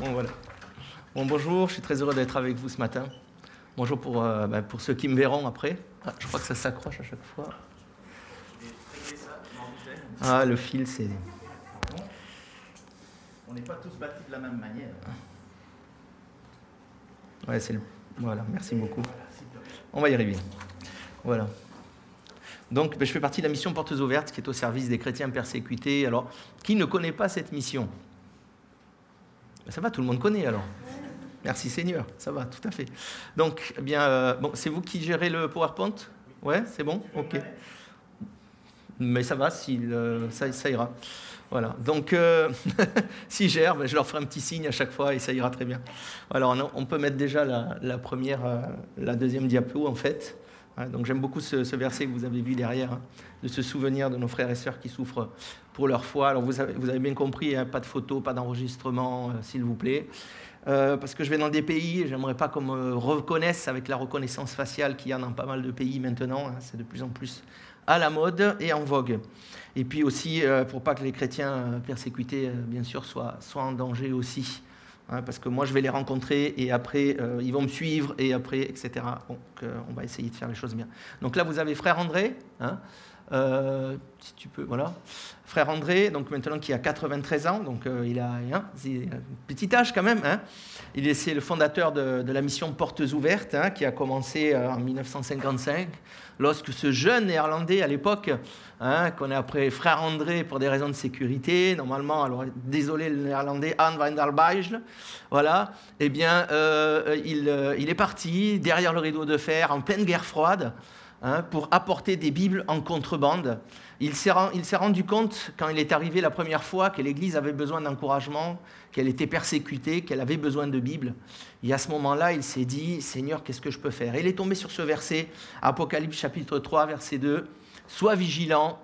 Bon, voilà. Bon, bonjour, je suis très heureux d'être avec vous ce matin. Bonjour pour, euh, bah, pour ceux qui me verront après. Ah, je crois que ça s'accroche à chaque fois. Ah, le fil, c'est. On n'est pas tous bâtis de la même manière. Ouais, c'est le. Voilà, merci beaucoup. On va y arriver. Voilà. Donc, ben, je fais partie de la mission Portes Ouvertes, qui est au service des chrétiens persécutés. Alors, qui ne connaît pas cette mission Ça va, tout le monde connaît alors. Merci Seigneur, ça va, tout à fait. Donc, eh bien, euh, c'est vous qui gérez le PowerPoint? Ouais, c'est bon? Ok. Mais ça va, euh, ça, ira. Voilà. Donc, euh, gèrent, ben, je leur ferai un petit signe à chaque fois et ça ira très bien. Alors, on, peut mettre déjà la, la première, euh, la deuxième diapo en fait. Hein, donc, j'aime beaucoup ce, verset que vous avez vu derrière, hein, de se souvenir de nos frères et sœurs qui souffrent pour leur foi. Alors, vous avez, bien compris, hein, pas de photos, pas d'enregistrement, euh, s'il vous plaît. Euh, parce que je vais dans des pays, j'aimerais pas qu'on me reconnaisse avec la reconnaissance faciale qu'il y a dans pas mal de pays maintenant. c'est de plus en plus à la mode et en vogue. Et puis aussi, euh, pour pas que les chrétiens euh, persécutés, bien sûr, soient en danger aussi. Hein, parce que moi, je vais les rencontrer et après, euh, ils vont me suivre et après, etc. Donc, on va essayer de faire les choses bien. Donc là, vous avez frère André. hein, euh, si tu peux, voilà. Frère André, donc maintenant qui a 93 ans, donc euh, il a hein, un petit âge quand même. Il est c'est le fondateur de, de la mission Portes Ouvertes, qui a commencé en 1955, lorsque ce jeune néerlandais à l'époque, hein, qu'on a appelé frère André pour des raisons de sécurité, normalement, alors désolé le néerlandais, Anne van der Bijl, voilà, eh bien, euh, euh, il est parti derrière le rideau de fer en pleine guerre froide hein, pour apporter des Bibles en contrebande. Il s'est rendu compte, quand il est arrivé la première fois, que l'Église avait besoin d'encouragement, qu'elle était persécutée, qu'elle avait besoin de Bibles. Et à ce moment-là, il s'est dit, Seigneur, qu'est-ce que je peux faire? Il est tombé sur ce verset, Apocalypse chapitre 3, verset 2, Sois vigilant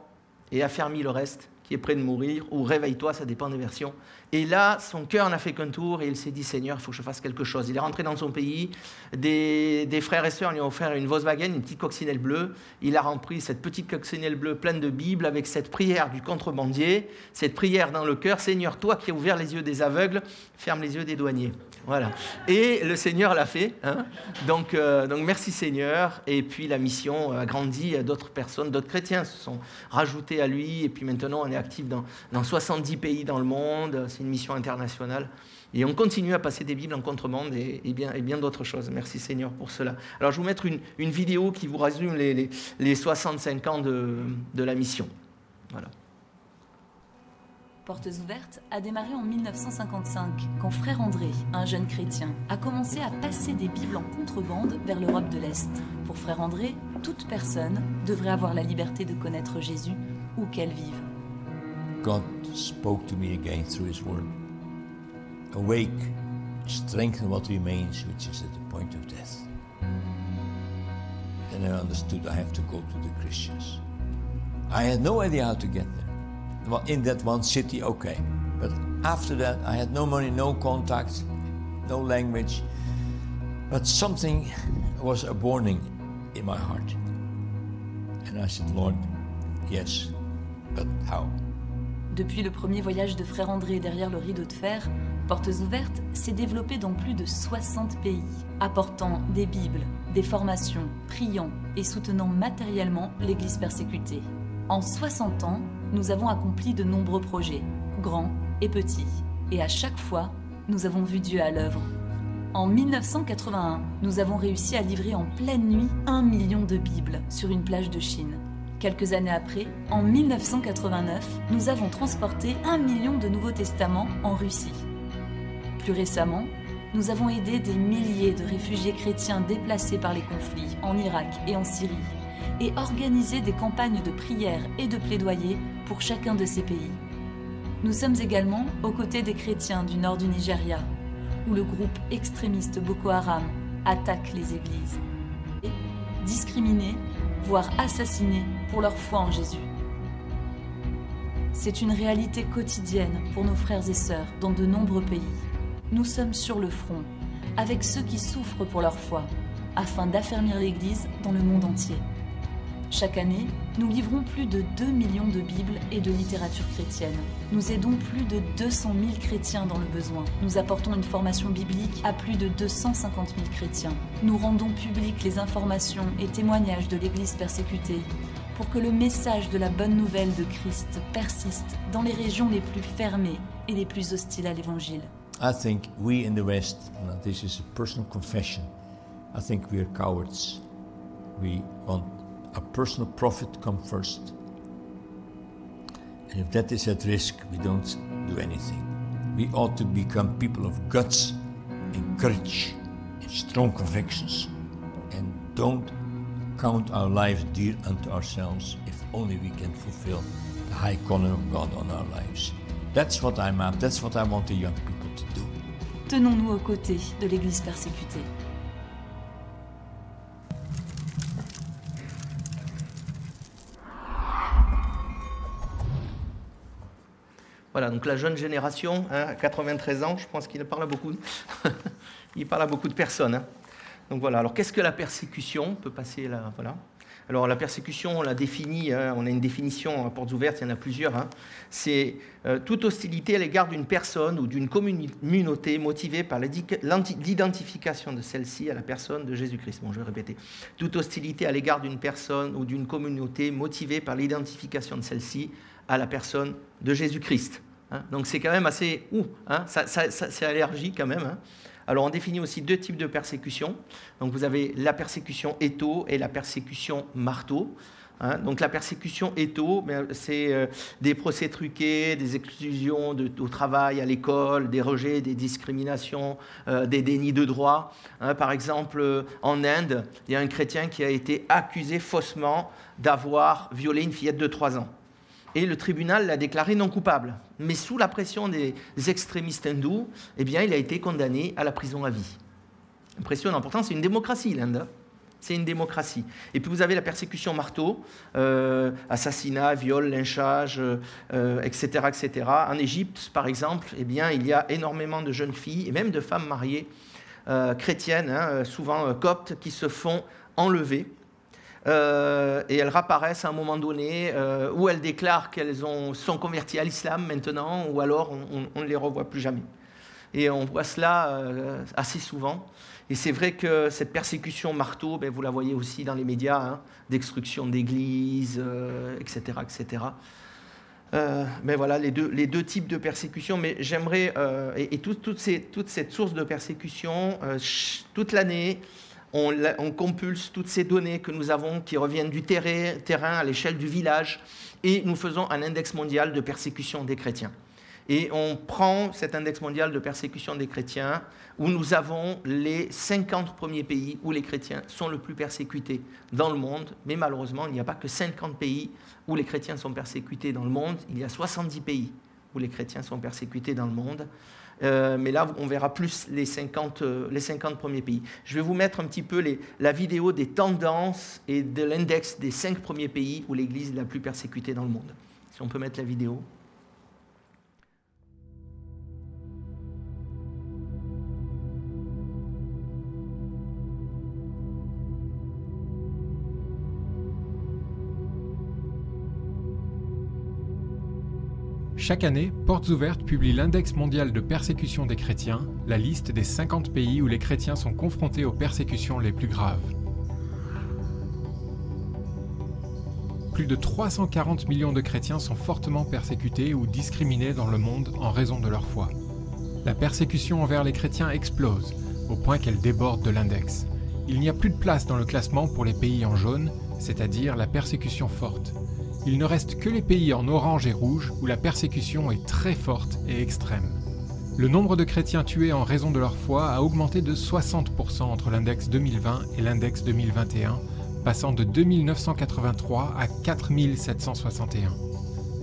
et affermis le reste, qui est près de mourir, ou réveille-toi, ça dépend des versions. Et là, son cœur n'a fait qu'un tour et il s'est dit Seigneur, il faut que je fasse quelque chose. Il est rentré dans son pays. Des, frères et sœurs lui ont offert une Volkswagen, une petite coccinelle bleue. Il a rempli cette petite coccinelle bleue pleine de Bibles avec cette prière du contrebandier, cette prière dans le cœur Seigneur, toi qui as ouvert les yeux des aveugles, ferme les yeux des douaniers. Voilà. Et le Seigneur l'a fait. hein. Donc, euh, donc merci Seigneur. Et puis la mission a grandi. D'autres personnes, d'autres chrétiens se sont rajoutés à lui. Et puis maintenant, on est actif dans, dans 70 pays dans le monde. C'est une mission internationale. Et on continue à passer des Bibles en contrebande et, et bien, d'autres choses. Merci Seigneur pour cela. Alors je vais vous mettre une, vidéo qui vous résume les 65 ans de, de la mission. Voilà. Portes ouvertes a démarré en 1955 quand frère André, un jeune chrétien, a commencé à passer des Bibles en contrebande vers l'Europe de l'Est. Pour frère André, toute personne devrait avoir la liberté de connaître Jésus où qu'elle vive. God spoke to me again through His Word. Awake, strengthen what remains, which is at the point of death. Then I understood I have to go to the Christians. I had no idea how to get there. Well, in that one city, okay. But after that, I had no money, no contacts, no language. But something was a warning in my heart. And I said, Lord, yes, but how? Depuis le premier voyage de frère André derrière le rideau de fer, Portes ouvertes s'est développé dans plus de 60 pays, apportant des Bibles, des formations, priant et soutenant matériellement l'Église persécutée. En 60 ans, nous avons accompli de nombreux projets, grands et petits, et à chaque fois, nous avons vu Dieu à l'œuvre. En 1981, nous avons réussi à livrer en pleine nuit un million de Bibles sur une plage de Chine. Quelques années après, en 1989, nous avons transporté un million de Nouveaux Testaments en Russie. Plus récemment, nous avons aidé des milliers de réfugiés chrétiens déplacés par les conflits en Irak et en Syrie et organisé des campagnes de prière et de plaidoyer pour chacun de ces pays. Nous sommes également aux côtés des chrétiens du nord du Nigeria, où le groupe extrémiste Boko Haram attaque les églises. Et discriminés, voire assassinés pour leur foi en Jésus. C'est une réalité quotidienne pour nos frères et sœurs dans de nombreux pays. Nous sommes sur le front, avec ceux qui souffrent pour leur foi, afin d'affermir l'Église dans le monde entier. Chaque année, nous livrons plus de 2 millions de Bibles et de littérature chrétienne. Nous aidons plus de 200 000 chrétiens dans le besoin. Nous apportons une formation biblique à plus de 250 000 chrétiens. Nous rendons publiques les informations et témoignages de l'Église persécutée pour que le message de la bonne nouvelle de Christ persiste dans les régions les plus fermées et les plus hostiles à l'Évangile. I think we in the West, this is a personal confession, I think we are cowards. We want our personal profit come first. And if that is at risk, we don't do anything. We ought to become people of guts and courage and strong convictions and don't count our lives dear unto ourselves if only we can fulfill the high calling of God on our lives. That's what I'm at. That's what I want the young people to do. Tenons-nous aux côtés de l'Église persécutée. Voilà, donc la jeune génération, hein, 93 ans, je pense qu'il parle beaucoup, il parle à beaucoup de personnes. hein. Donc voilà, alors qu'est-ce que la persécution On peut passer là, voilà. Alors la persécution, on l'a définit, hein, on a une définition à portes ouvertes, il y en a plusieurs. hein. C'est euh, toute hostilité à l'égard d'une personne ou d'une communauté motivée par l'identification de celle-ci à la personne de Jésus-Christ. Bon, je vais répéter. Toute hostilité à l'égard d'une personne ou d'une communauté motivée par l'identification de celle-ci à la personne de Jésus-Christ. Hein. Donc c'est quand même assez... Ouh, hein, ça, c'est allergie quand même. hein. Alors on définit aussi deux types de persécution. Donc vous avez la persécution étau et la persécution marteau. hein. donc la persécution étau, ben, c'est euh, des procès truqués, des exclusions au travail, à l'école, des rejets, des discriminations, euh, des dénis de droit. par exemple, euh, en Inde, il y a un chrétien qui a été accusé faussement d'avoir violé une fillette de 3 ans et le tribunal l'a déclaré non coupable. Mais sous la pression des extrémistes hindous, eh il a été condamné à la prison à vie. Impressionnant. Pourtant, c'est une démocratie, l'Inde. C'est une démocratie. Et puis vous avez la persécution marteau, euh, assassinat, viol, lynchage, euh, etc.. En Égypte, par exemple, eh il y a énormément de jeunes filles et même de femmes mariées euh, chrétiennes, hein, souvent coptes, qui se font enlever euh, et elles réapparaissent à un moment donné euh, où elles déclarent qu'elles ont- sont converties à l'islam maintenant, ou alors on, ne les revoit plus jamais. Et on voit cela euh, assez souvent. Et c'est vrai que cette persécution marteau, ben, vous la voyez aussi dans les médias, hein, destruction d'églises, etc., etc. Mais voilà les deux, les deux types de persécution. Mais j'aimerais, euh, et, et tout- ces- toute cette source de persécution, toute l'année, on, compulse toutes ces données que nous avons qui reviennent du terrain à l'échelle du village, et nous faisons un index mondial de persécution des chrétiens. Et on prend cet index mondial de persécution des chrétiens, où nous avons les 50 premiers pays où les chrétiens sont le plus persécutés dans le monde. Mais malheureusement, il n'y a pas que 50 pays où les chrétiens sont persécutés dans le monde. Il y a 70 pays où les chrétiens sont persécutés dans le monde. Euh, mais là, on verra plus les 50, euh, les 50 premiers pays. Je vais vous mettre un petit peu la vidéo des tendances et de l'index des 5 premiers pays où l'Église est la plus persécutée dans le monde. Si on peut mettre la vidéo. Chaque année, Portes Ouvertes publie l'index mondial de persécution des chrétiens, la liste des 50 pays où les chrétiens sont confrontés aux persécutions les plus graves. Plus de 340 millions de chrétiens sont fortement persécutés ou discriminés dans le monde en raison de leur foi. La persécution envers les chrétiens explose, au point qu'elle déborde de l'index. Il n'y a plus de place dans le classement pour les pays en jaune, c'est-à-dire la persécution forte. Il ne reste que les pays en orange et rouge où la persécution est très forte et extrême. Le nombre de chrétiens tués en raison de leur foi a augmenté de 60% entre l'index 2020 et l'index 2021, passant de 2983 à 4761.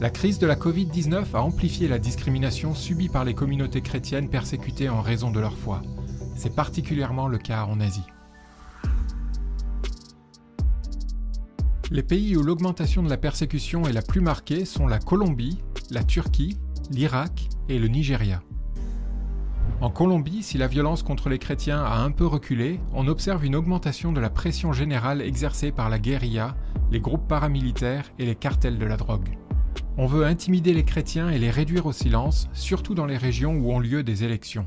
La crise de la Covid-19 a amplifié la discrimination subie par les communautés chrétiennes persécutées en raison de leur foi. C'est particulièrement le cas en Asie. Les pays où l'augmentation de la persécution est la plus marquée sont la Colombie, la Turquie, l'Irak et le Nigeria. En Colombie, si la violence contre les chrétiens a un peu reculé, on observe une augmentation de la pression générale exercée par la guérilla, les groupes paramilitaires et les cartels de la drogue. On veut intimider les chrétiens et les réduire au silence, surtout dans les régions où ont lieu des élections.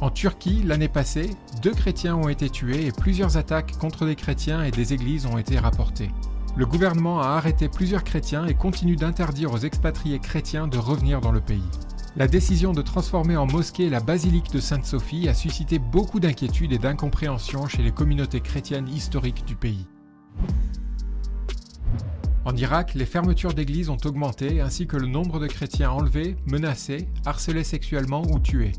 En Turquie, l'année passée, deux chrétiens ont été tués et plusieurs attaques contre des chrétiens et des églises ont été rapportées. Le gouvernement a arrêté plusieurs chrétiens et continue d'interdire aux expatriés chrétiens de revenir dans le pays. La décision de transformer en mosquée la basilique de Sainte-Sophie a suscité beaucoup d'inquiétude et d'incompréhension chez les communautés chrétiennes historiques du pays. En Irak, les fermetures d'églises ont augmenté ainsi que le nombre de chrétiens enlevés, menacés, harcelés sexuellement ou tués.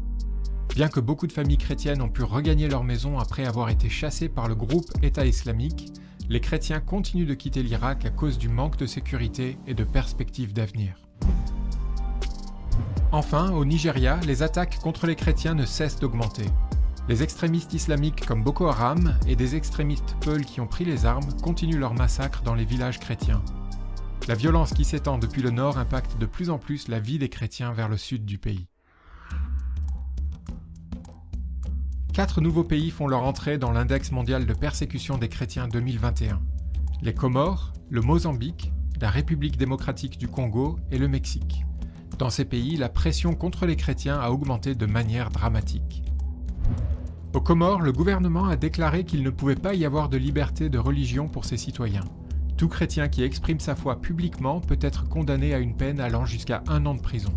Bien que beaucoup de familles chrétiennes ont pu regagner leur maison après avoir été chassées par le groupe État islamique, les chrétiens continuent de quitter l'Irak à cause du manque de sécurité et de perspectives d'avenir. Enfin, au Nigeria, les attaques contre les chrétiens ne cessent d'augmenter. Les extrémistes islamiques comme Boko Haram et des extrémistes Peul qui ont pris les armes continuent leur massacre dans les villages chrétiens. La violence qui s'étend depuis le nord impacte de plus en plus la vie des chrétiens vers le sud du pays. Quatre nouveaux pays font leur entrée dans l'index mondial de persécution des chrétiens 2021. Les Comores, le Mozambique, la République démocratique du Congo et le Mexique. Dans ces pays, la pression contre les chrétiens a augmenté de manière dramatique. Aux Comores, le gouvernement a déclaré qu'il ne pouvait pas y avoir de liberté de religion pour ses citoyens. Tout chrétien qui exprime sa foi publiquement peut être condamné à une peine allant jusqu'à un an de prison.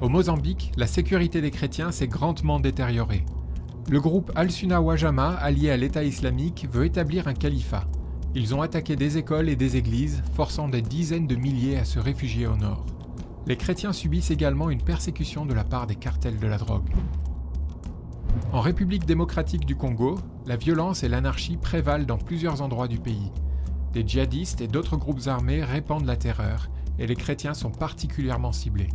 Au Mozambique, la sécurité des chrétiens s'est grandement détériorée. Le groupe Al-Sunna Wajama, allié à l'État islamique, veut établir un califat. Ils ont attaqué des écoles et des églises, forçant des dizaines de milliers à se réfugier au nord. Les chrétiens subissent également une persécution de la part des cartels de la drogue. En République démocratique du Congo, la violence et l'anarchie prévalent dans plusieurs endroits du pays. Des djihadistes et d'autres groupes armés répandent la terreur, et les chrétiens sont particulièrement ciblés.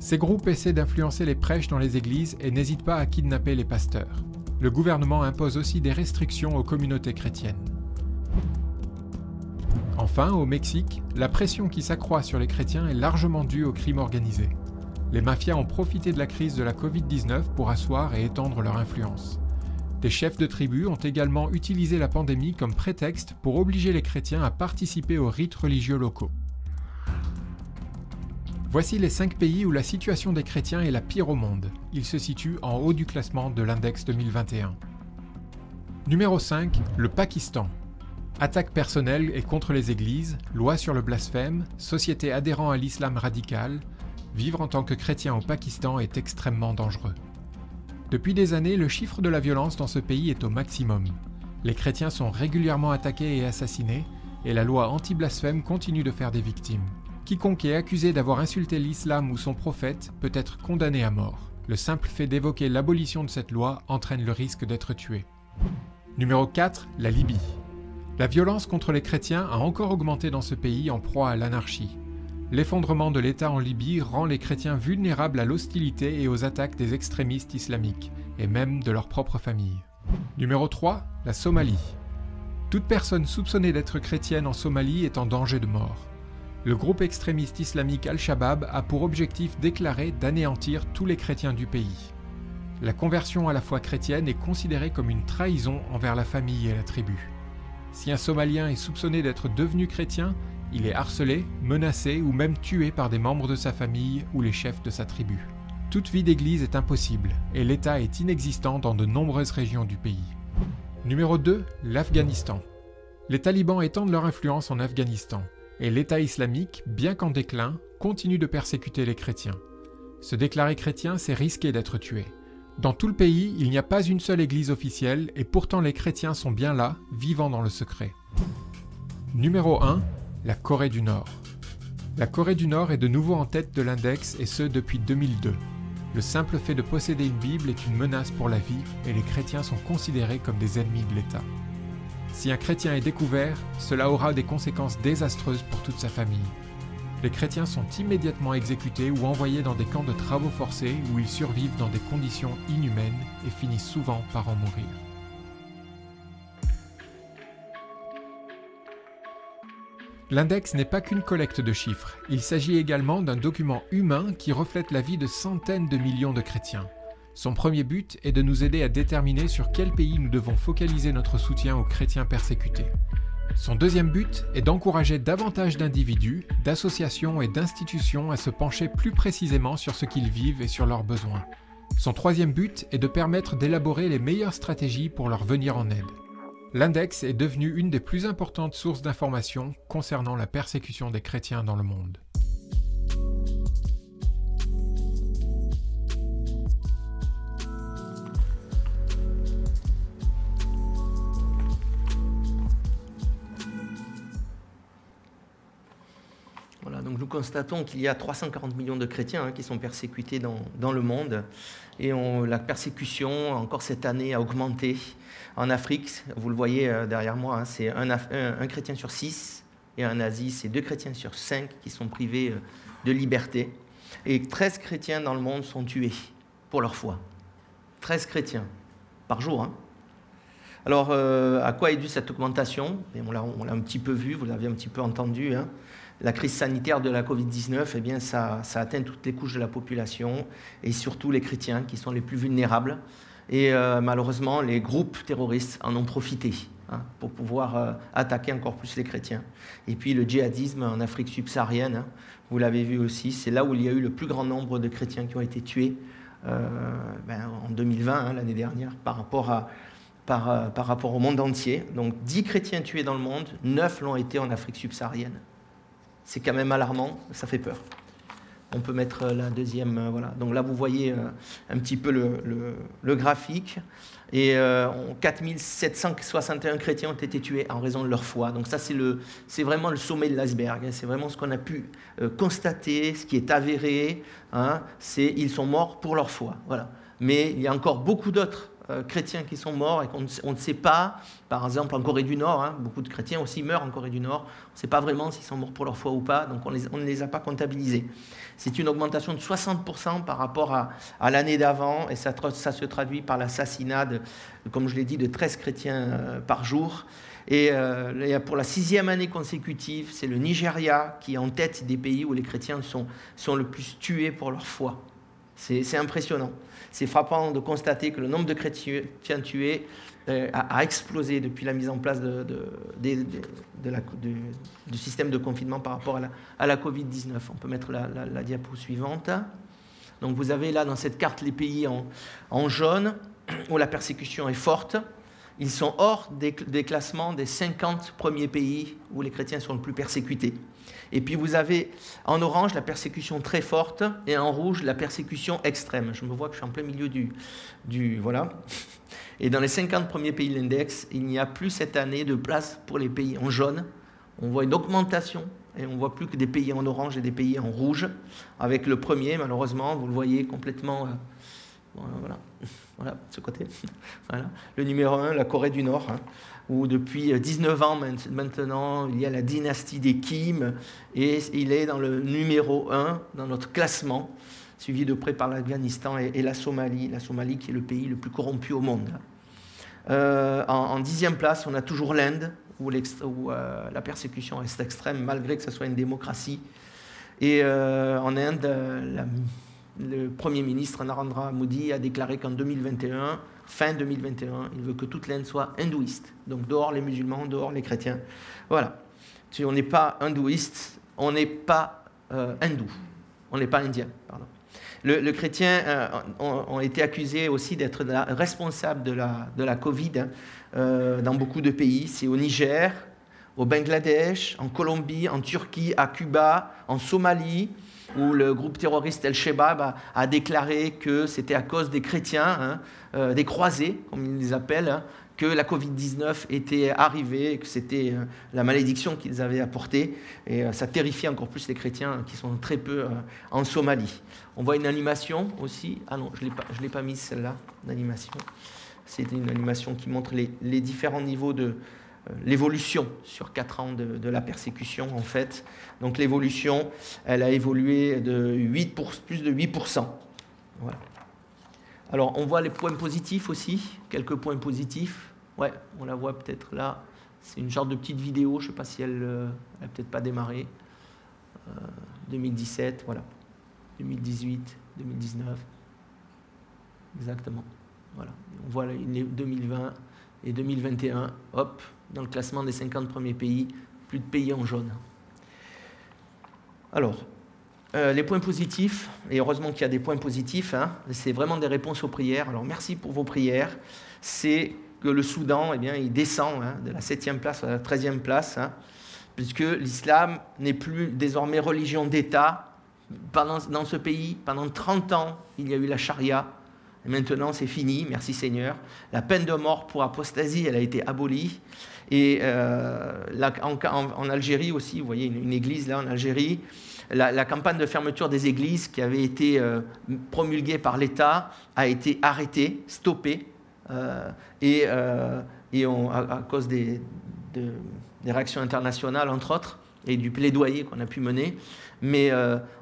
Ces groupes essaient d'influencer les prêches dans les églises et n'hésitent pas à kidnapper les pasteurs. Le gouvernement impose aussi des restrictions aux communautés chrétiennes. Enfin, au Mexique, la pression qui s'accroît sur les chrétiens est largement due au crime organisé. Les mafias ont profité de la crise de la Covid-19 pour asseoir et étendre leur influence. Des chefs de tribus ont également utilisé la pandémie comme prétexte pour obliger les chrétiens à participer aux rites religieux locaux. Voici les 5 pays où la situation des chrétiens est la pire au monde. Ils se situent en haut du classement de l'index 2021. Numéro 5, le Pakistan. Attaque personnelle et contre les églises, loi sur le blasphème, société adhérant à l'islam radical, vivre en tant que chrétien au Pakistan est extrêmement dangereux. Depuis des années, le chiffre de la violence dans ce pays est au maximum. Les chrétiens sont régulièrement attaqués et assassinés, et la loi anti-blasphème continue de faire des victimes. Quiconque est accusé d'avoir insulté l'islam ou son prophète peut être condamné à mort. Le simple fait d'évoquer l'abolition de cette loi entraîne le risque d'être tué. Numéro 4. La Libye. La violence contre les chrétiens a encore augmenté dans ce pays en proie à l'anarchie. L'effondrement de l'État en Libye rend les chrétiens vulnérables à l'hostilité et aux attaques des extrémistes islamiques, et même de leur propre famille. Numéro 3. La Somalie. Toute personne soupçonnée d'être chrétienne en Somalie est en danger de mort. Le groupe extrémiste islamique Al-Shabaab a pour objectif déclaré d'anéantir tous les chrétiens du pays. La conversion à la foi chrétienne est considérée comme une trahison envers la famille et la tribu. Si un Somalien est soupçonné d'être devenu chrétien, il est harcelé, menacé ou même tué par des membres de sa famille ou les chefs de sa tribu. Toute vie d'église est impossible et l'État est inexistant dans de nombreuses régions du pays. Numéro 2. L'Afghanistan. Les talibans étendent leur influence en Afghanistan et l'État islamique, bien qu'en déclin, continue de persécuter les chrétiens. Se déclarer chrétien, c'est risquer d'être tué. Dans tout le pays, il n'y a pas une seule église officielle et pourtant les chrétiens sont bien là, vivant dans le secret. Numéro 1. La Corée du Nord. La Corée du Nord est de nouveau en tête de l'index et ce depuis 2002. Le simple fait de posséder une Bible est une menace pour la vie et les chrétiens sont considérés comme des ennemis de l'État. Si un chrétien est découvert, cela aura des conséquences désastreuses pour toute sa famille les chrétiens sont immédiatement exécutés ou envoyés dans des camps de travaux forcés où ils survivent dans des conditions inhumaines et finissent souvent par en mourir. L'index n'est pas qu'une collecte de chiffres, il s'agit également d'un document humain qui reflète la vie de centaines de millions de chrétiens. Son premier but est de nous aider à déterminer sur quel pays nous devons focaliser notre soutien aux chrétiens persécutés. Son deuxième but est d'encourager davantage d'individus, d'associations et d'institutions à se pencher plus précisément sur ce qu'ils vivent et sur leurs besoins. Son troisième but est de permettre d'élaborer les meilleures stratégies pour leur venir en aide. L'index est devenu une des plus importantes sources d'informations concernant la persécution des chrétiens dans le monde. Donc nous constatons qu'il y a 340 millions de chrétiens hein, qui sont persécutés dans, le monde. Et la persécution, encore cette année, a augmenté. En Afrique, vous le voyez euh, derrière moi, hein, c'est un, chrétien sur six. Et en Asie, c'est deux chrétiens sur cinq qui sont privés euh, de liberté. Et 13 chrétiens dans le monde sont tués pour leur foi. 13 chrétiens par jour. Hein. Alors, euh, à quoi est due cette augmentation? Et On l'a un petit peu vu, vous l'avez un petit peu entendu. La crise sanitaire de la Covid-19, eh ça, atteint toutes les couches de la population et surtout les chrétiens qui sont les plus vulnérables. Et euh, malheureusement, les groupes terroristes en ont profité hein, pour pouvoir euh, attaquer encore plus les chrétiens. Et puis le djihadisme en Afrique subsaharienne, hein, vous l'avez vu aussi, c'est là où il y a eu le plus grand nombre de chrétiens qui ont été tués euh, ben, en 2020, hein, l'année dernière, par rapport, par rapport au monde entier. Donc 10 chrétiens tués dans le monde, 9 l'ont été en Afrique subsaharienne c'est quand même alarmant, ça fait peur. On peut mettre la deuxième, euh, voilà. Donc là, vous voyez euh, un petit peu le, le, graphique. Et euh, 4761 chrétiens ont été tués en raison de leur foi. Donc ça, c'est, vraiment le sommet de l'iceberg. Hein. C'est vraiment ce qu'on a pu euh, constater, ce qui est avéré. Hein. C'est ils sont morts pour leur foi. Voilà. Mais il y a encore beaucoup d'autres euh, chrétiens qui sont morts et qu'on on ne sait pas, par exemple en Corée du Nord, hein, beaucoup de chrétiens aussi meurent en Corée du Nord, on ne sait pas vraiment s'ils sont morts pour leur foi ou pas, donc on, ne les a pas comptabilisés. C'est une augmentation de 60% par rapport à, l'année d'avant et ça, se traduit par l'assassinat, comme je l'ai dit, de 13 chrétiens euh, par jour. Et euh, pour la sixième année consécutive, c'est le Nigeria qui est en tête des pays où les chrétiens sont le plus tués pour leur foi. C'est impressionnant. C'est frappant de constater que le nombre de chrétiens tués euh, a, explosé depuis la mise en place du système de confinement par rapport à la, à la Covid-19. On peut mettre la, diapo suivante. Donc vous avez là dans cette carte les pays en, en jaune où la persécution est forte. Ils sont hors des, des, classements des 50 premiers pays où les chrétiens sont le plus persécutés. Et puis vous avez en orange la persécution très forte et en rouge la persécution extrême. Je me vois que je suis en plein milieu du. du voilà. Et dans les 50 premiers pays de l'index, il n'y a plus cette année de place pour les pays en jaune. On voit une augmentation et on voit plus que des pays en orange et des pays en rouge. Avec le premier, malheureusement, vous le voyez complètement. Euh, voilà, voilà, ce côté. Voilà. Le numéro 1, la Corée du Nord, hein, où depuis 19 ans maintenant, il y a la dynastie des Kim, et il est dans le numéro 1 dans notre classement, suivi de près par l'Afghanistan et, la Somalie, la Somalie qui est le pays le plus corrompu au monde. Euh, en, dixième place, on a toujours l'Inde, où, euh, la persécution reste extrême, malgré que ce soit une démocratie. Et euh, en Inde, la le Premier ministre Narendra Modi a déclaré qu'en 2021, fin 2021, il veut que toute l'Inde soit hindouiste. Donc dehors les musulmans, dehors les chrétiens. Voilà. Si on n'est pas hindouiste, on n'est pas euh, hindou. On n'est pas indien. Pardon. Le, le chrétien euh, ont, été accusés aussi d'être responsables de la, de la Covid hein, euh, dans beaucoup de pays. C'est au Niger, au Bangladesh, en Colombie, en Turquie, à Cuba, en Somalie où le groupe terroriste El-Shebab a, a, déclaré que c'était à cause des chrétiens, hein, euh, des croisés, comme ils les appellent, hein, que la Covid-19 était arrivée, que c'était euh, la malédiction qu'ils avaient apportée. Et euh, ça terrifie encore plus les chrétiens qui sont très peu en Somalie. On voit une animation aussi. Ah non, je ne l'ai pas mise celle-là, l'animation. C'est une animation qui montre les différents niveaux de, l'évolution sur quatre ans de, la persécution en fait. Donc l'évolution, elle a évolué de 8 pour, plus de 8%. Voilà. Alors on voit les points positifs aussi, quelques points positifs. Ouais, on la voit peut-être là. C'est une sorte de petite vidéo, je ne sais pas si elle n'a peut-être pas démarré. 2017, voilà. 2018, 2019. Exactement. Voilà. On voit 2020 et 2021, hop, dans le classement des 50 premiers pays, plus de pays en jaune. Alors, euh, les points positifs, et heureusement qu'il y a des points positifs, hein, c'est vraiment des réponses aux prières. Alors merci pour vos prières. C'est que le Soudan, eh bien, il descend hein, de la 7e place à la 13e place, hein, puisque l'islam n'est plus désormais religion d'État. Dans ce pays, pendant 30 ans, il y a eu la charia, maintenant, c'est fini, merci Seigneur. La peine de mort pour apostasie, elle a été abolie. Et euh, en, Algérie aussi, vous voyez une, église là en Algérie, la, campagne de fermeture des églises qui avait été euh, promulguée par l'État a été arrêtée, stoppée. Euh, et, à, cause des, réactions internationales, entre autres, et du plaidoyer qu'on a pu mener. Mais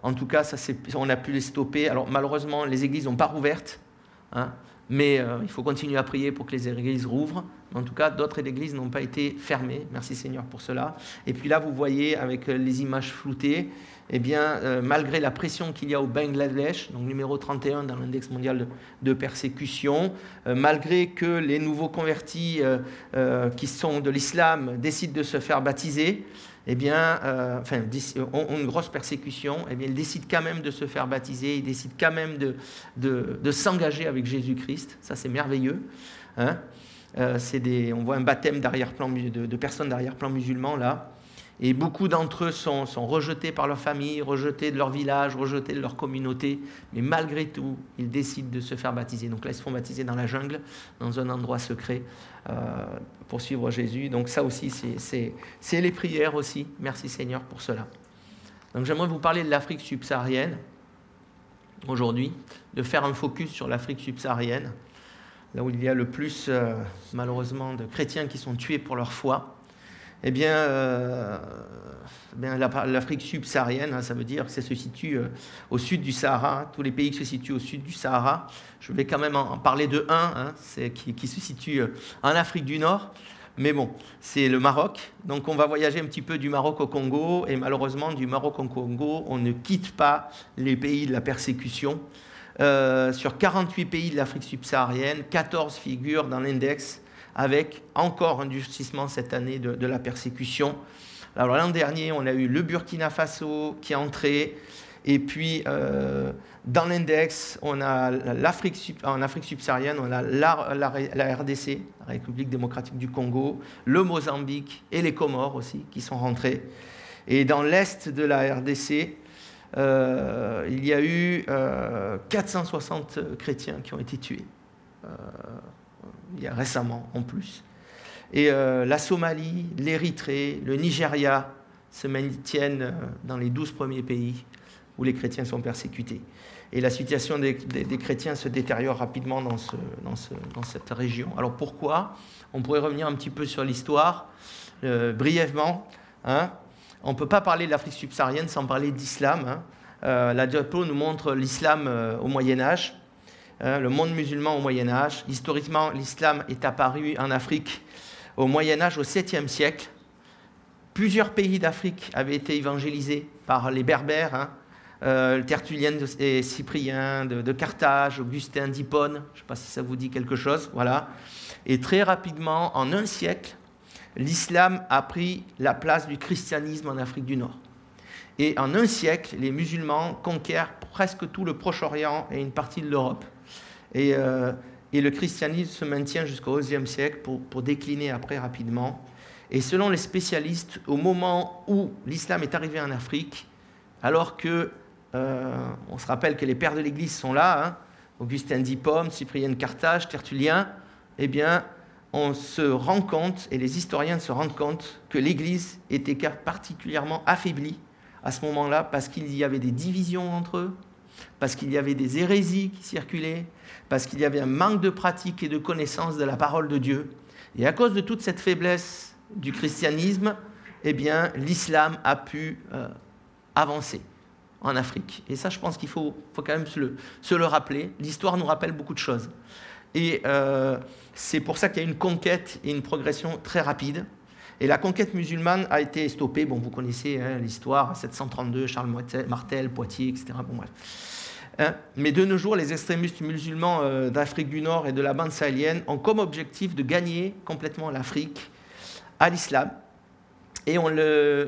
en tout cas, on a pu les stopper. Alors malheureusement, les églises n'ont pas rouvertes. Hein. mais euh, il faut continuer à prier pour que les églises rouvrent. En tout cas, d'autres églises n'ont pas été fermées. Merci Seigneur pour cela. Et puis là, vous voyez avec euh, les images floutées, eh bien, euh, malgré la pression qu'il y a au Bangladesh, donc numéro 31 dans l'index mondial de, persécution, malgré que les nouveaux convertis qui sont de l'islam décident de se faire baptiser, eh bien, euh, enfin, ont, une grosse persécution, eh bien, ils décident quand même de se faire baptiser, ils décident quand même de, s'engager avec Jésus-Christ. Ça, c'est merveilleux. Hein. Euh, on voit un baptême d'arrière-plan de, de, personnes d'arrière-plan musulmans là. Et beaucoup d'entre eux sont, rejetés par leur famille, rejetés de leur village, rejetés de leur communauté. Mais malgré tout, ils décident de se faire baptiser. Donc là, ils se font baptiser dans la jungle, dans un endroit secret, euh, pour suivre Jésus. Donc ça aussi, c'est les prières aussi. Merci Seigneur pour cela. Donc j'aimerais vous parler de l'Afrique subsaharienne aujourd'hui, de faire un focus sur l'Afrique subsaharienne, là où il y a le plus, euh, malheureusement, de chrétiens qui sont tués pour leur foi. Eh bien, euh, l'Afrique subsaharienne, hein, ça veut dire que ça se situe euh, au sud du Sahara, tous les pays qui se situent au sud du Sahara. Je vais quand même en, parler de un, hein, qui, qui, se situe euh, en Afrique du Nord. Mais bon, c'est le Maroc. Donc on va voyager un petit peu du Maroc au Congo. Et malheureusement, du Maroc au Congo, on ne quitte pas les pays de la persécution. sur 48 pays de l'Afrique subsaharienne, 14 figurent dans l'index avec encore un durcissement cette année de, la persécution. Alors l'an dernier, on a eu le Burkina Faso qui est entré, et puis euh, dans l'index, on a l'Afrique en Afrique subsaharienne, on a la, RDC, la République démocratique du Congo, le Mozambique et les Comores aussi qui sont rentrés. Et dans l'est de la RDC, euh, il y a eu 460 euh, chrétiens qui ont été tués il y a récemment en plus. Et euh, la Somalie, l'Érythrée, le Nigeria se maintiennent euh, dans les douze premiers pays où les chrétiens sont persécutés. Et la situation des, chrétiens se détériore rapidement dans, ce, dans, ce, dans, cette région. Alors pourquoi? On pourrait revenir un petit peu sur l'histoire, euh, brièvement. Hein. On ne peut pas parler de l'Afrique subsaharienne sans parler d'islam. Hein. la diapo nous montre l'islam au Moyen Âge. Hein, le monde musulman au Moyen Âge. Historiquement, l'islam est apparu en Afrique au Moyen Âge, au 7e siècle. Plusieurs pays d'Afrique avaient été évangélisés par les Berbères, hein. euh, Tertullien et Cyprien de, Carthage, Augustin d'Hippone, je ne sais pas si ça vous dit quelque chose, voilà. Et très rapidement, en un siècle, l'islam a pris la place du christianisme en Afrique du Nord. Et en un siècle, les musulmans conquièrent presque tout le Proche-Orient et une partie de l'Europe. Euh, et, le christianisme se maintient jusqu'au XIe siècle pour, décliner après rapidement. Et selon les spécialistes, au moment où l'islam est arrivé en Afrique, alors que, euh, on se rappelle que les pères de l'Église sont là, hein, Augustin d'Hippone, Cyprien de Carthage, Tertullien, eh bien, on se rend compte, et les historiens se rendent compte, que l'Église était particulièrement affaiblie à ce moment-là parce qu'il y avait des divisions entre eux, parce qu'il y avait des hérésies qui circulaient, parce qu'il y avait un manque de pratique et de connaissance de la parole de Dieu. Et à cause de toute cette faiblesse du christianisme, eh bien, l'islam a pu euh, avancer en Afrique. Et ça, je pense qu'il faut, quand même se le, se le rappeler. L'histoire nous rappelle beaucoup de choses. Et euh, c'est pour ça qu'il y a une conquête et une progression très rapide. Et la conquête musulmane a été stoppée. Bon, vous connaissez hein, l'histoire, 732, Charles Martel, Poitiers, etc. Bon, bref. Hein, mais de nos jours, les extrémistes musulmans euh, d'Afrique du Nord et de la bande sahélienne ont comme objectif de gagner complètement l'Afrique à l'islam. Et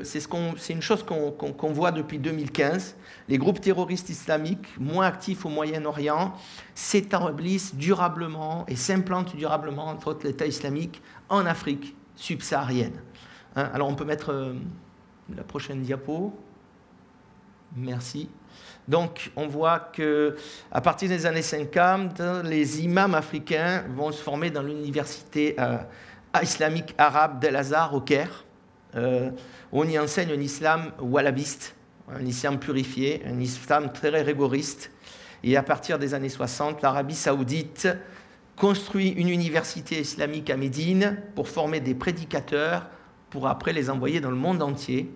c'est ce une chose qu'on voit depuis 2015. Les groupes terroristes islamiques, moins actifs au Moyen-Orient, s'établissent durablement et s'implantent durablement, entre autres l'État islamique, en Afrique subsaharienne. Hein, alors on peut mettre euh, la prochaine diapo. Merci. Donc, on voit que à partir des années 50, les imams africains vont se former dans l'université euh, islamique arabe d'El-Azhar au Caire. Euh, on y enseigne un islam wahhabiste, un islam purifié, un islam très rigoriste. Et à partir des années 60, l'Arabie saoudite construit une université islamique à Médine pour former des prédicateurs, pour après les envoyer dans le monde entier.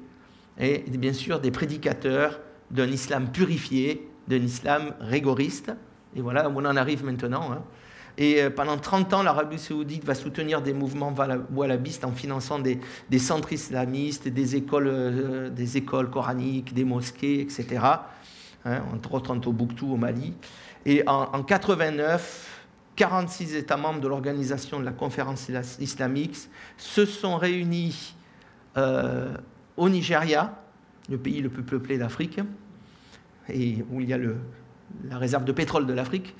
Et bien sûr, des prédicateurs d'un islam purifié, d'un islam rigoriste. Et voilà, on en arrive maintenant. Hein. Et euh, pendant 30 ans, l'Arabie saoudite va soutenir des mouvements wahhabistes en finançant des, centres islamistes, des écoles, euh, des écoles coraniques, des mosquées, etc. Hein, entre autres en Tombouctou, au Mali. Et en, en 89, 46 États membres de l'organisation de la conférence islamique se sont réunis euh, au Nigeria, le pays le plus peuplé d'Afrique, et où il y a la réserve de pétrole de l'Afrique.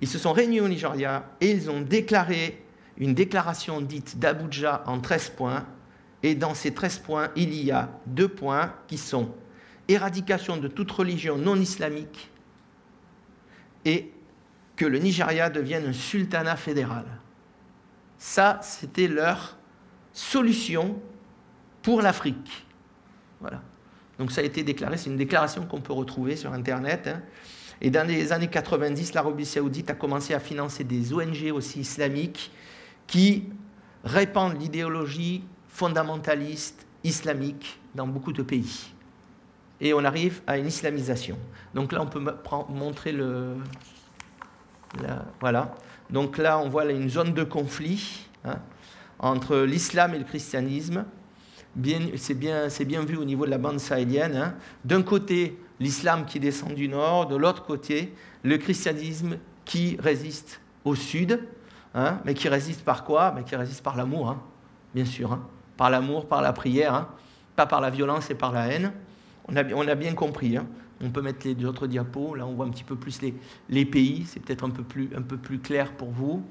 Ils se sont réunis au Nigeria et ils ont déclaré une déclaration dite d'Abuja en 13 points. Et dans ces 13 points, il y a deux points qui sont éradication de toute religion non islamique et que le Nigeria devienne un sultanat fédéral. Ça, c'était leur solution pour l'Afrique. Voilà. Donc ça a été déclaré, c'est une déclaration qu'on peut retrouver sur Internet. Hein. Et dans les années 90, l'Arabie saoudite a commencé à financer des ONG aussi islamiques qui répandent l'idéologie fondamentaliste islamique dans beaucoup de pays. Et on arrive à une islamisation. Donc là, on peut montrer le... voilà. Donc là, on voit une zone de conflit hein, entre l'islam et le christianisme c'est bien, vu au niveau de la bande sahélienne. Hein. D'un côté, l'islam qui descend du nord, de l'autre côté, le christianisme qui résiste au sud, hein, mais qui résiste par quoi? Mais Qui résiste par l'amour, hein, bien sûr. Par l'amour, par la prière, pas par la violence et par la haine. On a, bien compris. On peut mettre les autres diapos, là on voit un petit peu plus les, pays, c'est peut-être un peu plus clair pour vous.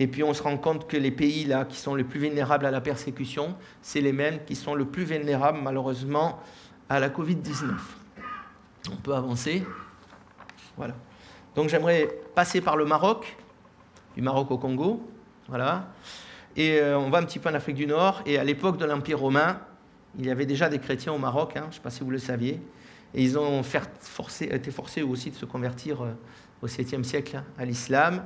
Et puis on se rend compte que les pays là, qui sont les plus vulnérables à la persécution, c'est les mêmes qui sont le plus vulnérables malheureusement à la Covid-19. On peut avancer. Voilà. Donc j'aimerais passer par le Maroc, du Maroc au Congo. Voilà. Et euh, on va un petit peu en Afrique du Nord. Et à l'époque de l'Empire romain, il y avait déjà des chrétiens au Maroc, hein, je ne sais pas si vous le saviez. Et ils ont été forcés aussi de se convertir euh, au 7e siècle à l'islam.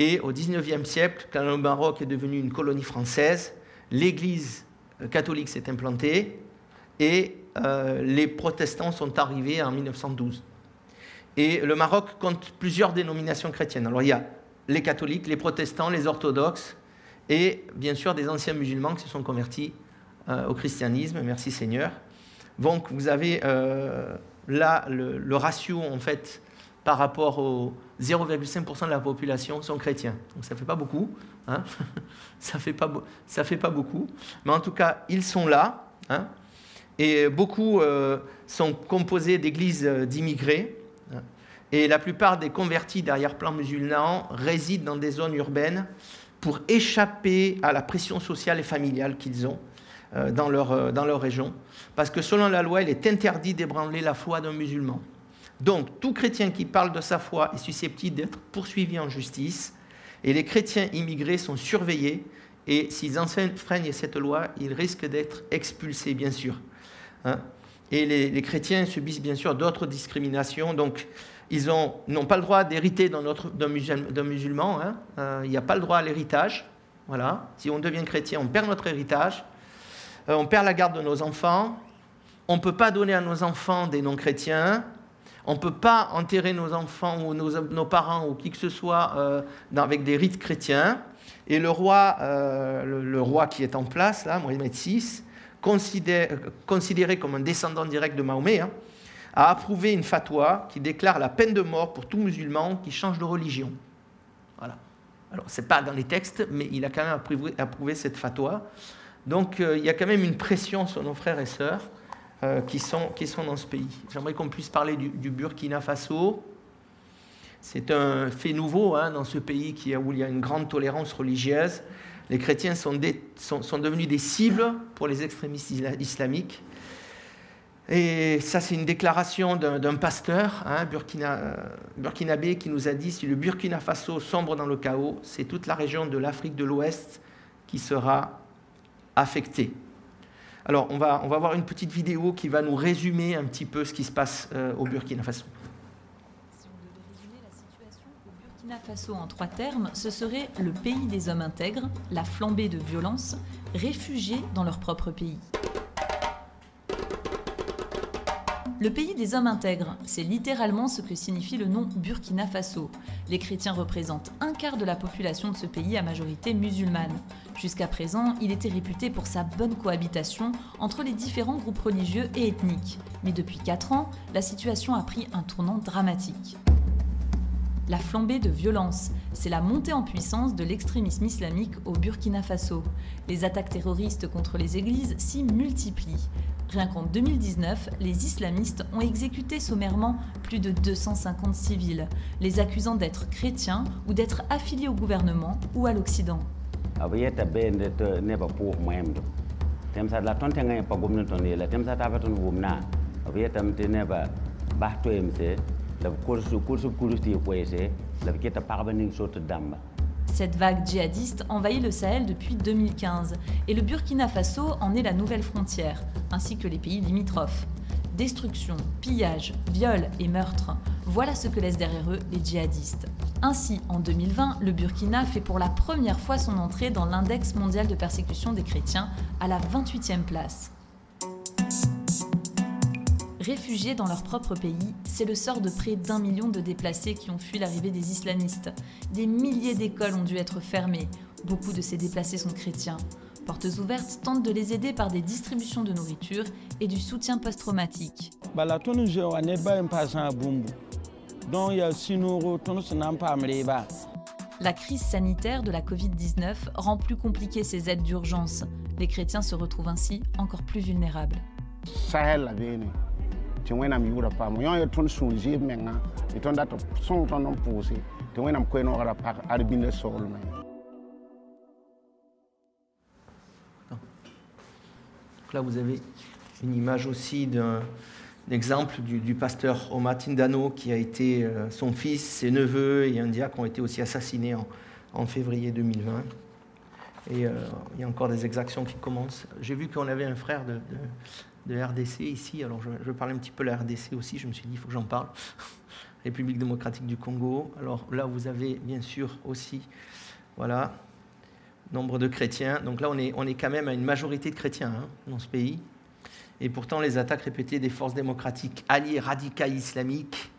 Et au XIXe siècle, quand le Maroc est devenu une colonie française, l'Église euh, catholique s'est implantée et euh, les protestants sont arrivés en 1912. Et le Maroc compte plusieurs dénominations chrétiennes. Alors il y a les catholiques, les protestants, les orthodoxes et bien sûr des anciens musulmans qui se sont convertis euh, au christianisme, merci Seigneur. Donc vous avez là le, ratio en fait par rapport aux 0,5% de la population sont chrétiens. Donc ça ne fait pas beaucoup. Hein ça ne fait, pas, beaucoup. Mais en tout cas, ils sont là. Hein et beaucoup euh, sont composés d'églises euh, d'immigrés. Hein et la plupart des convertis d'arrière-plan musulmans résident dans des zones urbaines pour échapper à la pression sociale et familiale qu'ils ont euh, dans leur, dans leur région. Parce que selon la loi, il est interdit d'ébranler la foi d'un musulman. Donc, tout chrétien qui parle de sa foi est susceptible d'être poursuivi en justice, et les chrétiens immigrés sont surveillés, et s'ils enfreignent cette loi, ils risquent d'être expulsés, bien sûr. Hein. et les, chrétiens subissent bien sûr d'autres discriminations, donc ils n'ont pas le droit d'hériter d'un musulman, hein. euh, il n'y a pas le droit à l'héritage. Voilà. Si on devient chrétien, on perd notre héritage, euh, on perd la garde de nos enfants, on ne peut pas donner à nos enfants des non-chrétiens, On ne peut pas enterrer nos enfants ou nos, parents ou qui que ce soit euh, avec des rites chrétiens. Et le roi, euh, le, roi qui est en place, là, Mohamed VI, considéré, comme un descendant direct de Mahomet, hein, a approuvé une fatwa qui déclare la peine de mort pour tout musulman qui change de religion. Voilà. Alors, ce n'est pas dans les textes, mais il a quand même approuvé, cette fatwa. Donc, euh, il y a quand même une pression sur nos frères et sœurs euh, qui, sont, qui sont dans ce pays. J'aimerais qu'on puisse parler du, Burkina Faso. C'est un fait nouveau hein, dans ce pays qui, où il y a une grande tolérance religieuse. Les chrétiens sont, sont, sont devenus des cibles pour les extrémistes islamiques. Et ça, c'est une déclaration d'un pasteur hein, Burkina, burkinabé qui nous a dit si le Burkina Faso sombre dans le chaos, c'est toute la région de l'Afrique de l'Ouest qui sera affectée. Alors, on va, on va voir une petite vidéo qui va nous résumer un petit peu ce qui se passe euh, au Burkina Faso. Si on devait résumer la situation au Burkina Faso en trois termes, ce serait le pays des hommes intègres, la flambée de violence, réfugiés dans leur propre pays. Le pays des hommes intègres, c'est littéralement ce que signifie le nom Burkina Faso. Les chrétiens représentent un quart de la population de ce pays à majorité musulmane. Jusqu'à présent, il était réputé pour sa bonne cohabitation entre les différents groupes religieux et ethniques. Mais depuis 4 ans, la situation a pris un tournant dramatique. La flambée de violence, c'est la montée en puissance de l'extrémisme islamique au Burkina Faso. Les attaques terroristes contre les églises s'y multiplient. Rien qu'en 2019, les islamistes ont exécuté sommairement plus de 250 civils, les accusant d'être chrétiens ou d'être affiliés au gouvernement ou à l'Occident. Cette vague djihadiste envahit le Sahel depuis 2015 et le Burkina Faso en est la nouvelle frontière, ainsi que les pays limitrophes. Destruction, pillage, viol et meurtre, voilà ce que laissent derrière eux les djihadistes. Ainsi, en 2020, le Burkina fait pour la première fois son entrée dans l'index mondial de persécution des chrétiens à la 28e place. Réfugiés dans leur propre pays, c'est le sort de près d'un million de déplacés qui ont fui l'arrivée des islamistes. Des milliers d'écoles ont dû être fermées. Beaucoup de ces déplacés sont chrétiens. Portes ouvertes tentent de les aider par des distributions de nourriture et du soutien post-traumatique. La crise sanitaire de la Covid-19 rend plus compliquées ces aides d'urgence. Les chrétiens se retrouvent ainsi encore plus vulnérables. Là, vous avez une image aussi d'un exemple du, pasteur Omar Tindano qui a été euh, son fils, ses neveux et un diacre ont été aussi assassinés en, février 2020. Et euh, il y a encore des exactions qui commencent. J'ai vu qu'on avait un frère de RDC ici. Alors, je, je parlais un petit peu de la RDC aussi. Je me suis dit, il faut que j'en parle. République démocratique du Congo. Alors là, vous avez bien sûr aussi, voilà, nombre de chrétiens. Donc là, on est, on est quand même à une majorité de chrétiens hein, dans ce pays. Et pourtant, les attaques répétées des forces démocratiques alliées radicales islamiques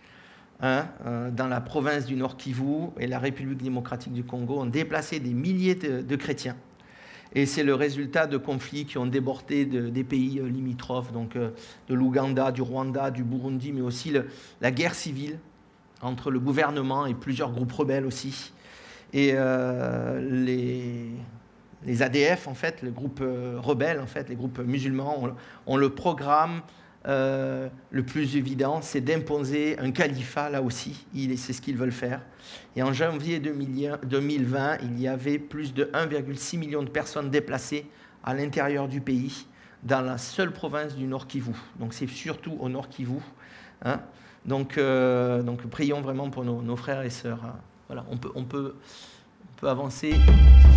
hein, euh, dans la province du Nord Kivu et la République démocratique du Congo ont déplacé des milliers de chrétiens. Et c'est le résultat de conflits qui ont débordé des pays euh, limitrophes, donc euh, de l'Ouganda, du Rwanda, du Burundi, mais aussi la guerre civile entre le gouvernement et plusieurs groupes rebelles aussi. Et euh, les, ADF, en fait, les groupes rebelles, en fait, les groupes musulmans, ont le programme euh, le plus évident, c'est d'imposer un califat là aussi. C'est ce qu'ils veulent faire. Et en janvier 2020, il y avait plus de 1,6 million de personnes déplacées à l'intérieur du pays, dans la seule province du Nord Kivu. Donc c'est surtout au Nord Kivu. Hein. Donc, euh, donc prions vraiment pour nos, frères et sœurs. Hein. Voilà, on peut, on, peut, on peut avancer,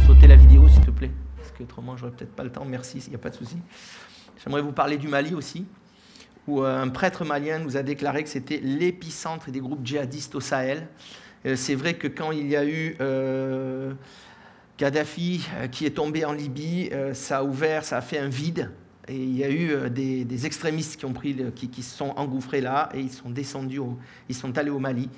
sauter la vidéo s'il te plaît, parce qu'autrement j'aurais peut-être pas le temps. Merci, il n'y a pas de souci. J'aimerais vous parler du Mali aussi où euh, un prêtre malien nous a déclaré que c'était l'épicentre des groupes djihadistes au Sahel. Euh, c'est vrai que quand il y a eu euh, Kadhafi qui est tombé en Libye, ça a ouvert, ça a fait un vide Et il y a eu euh, des, extrémistes qui, ont pris, qui, se sont engouffrés là et ils sont descendus, ils sont allés au Mali.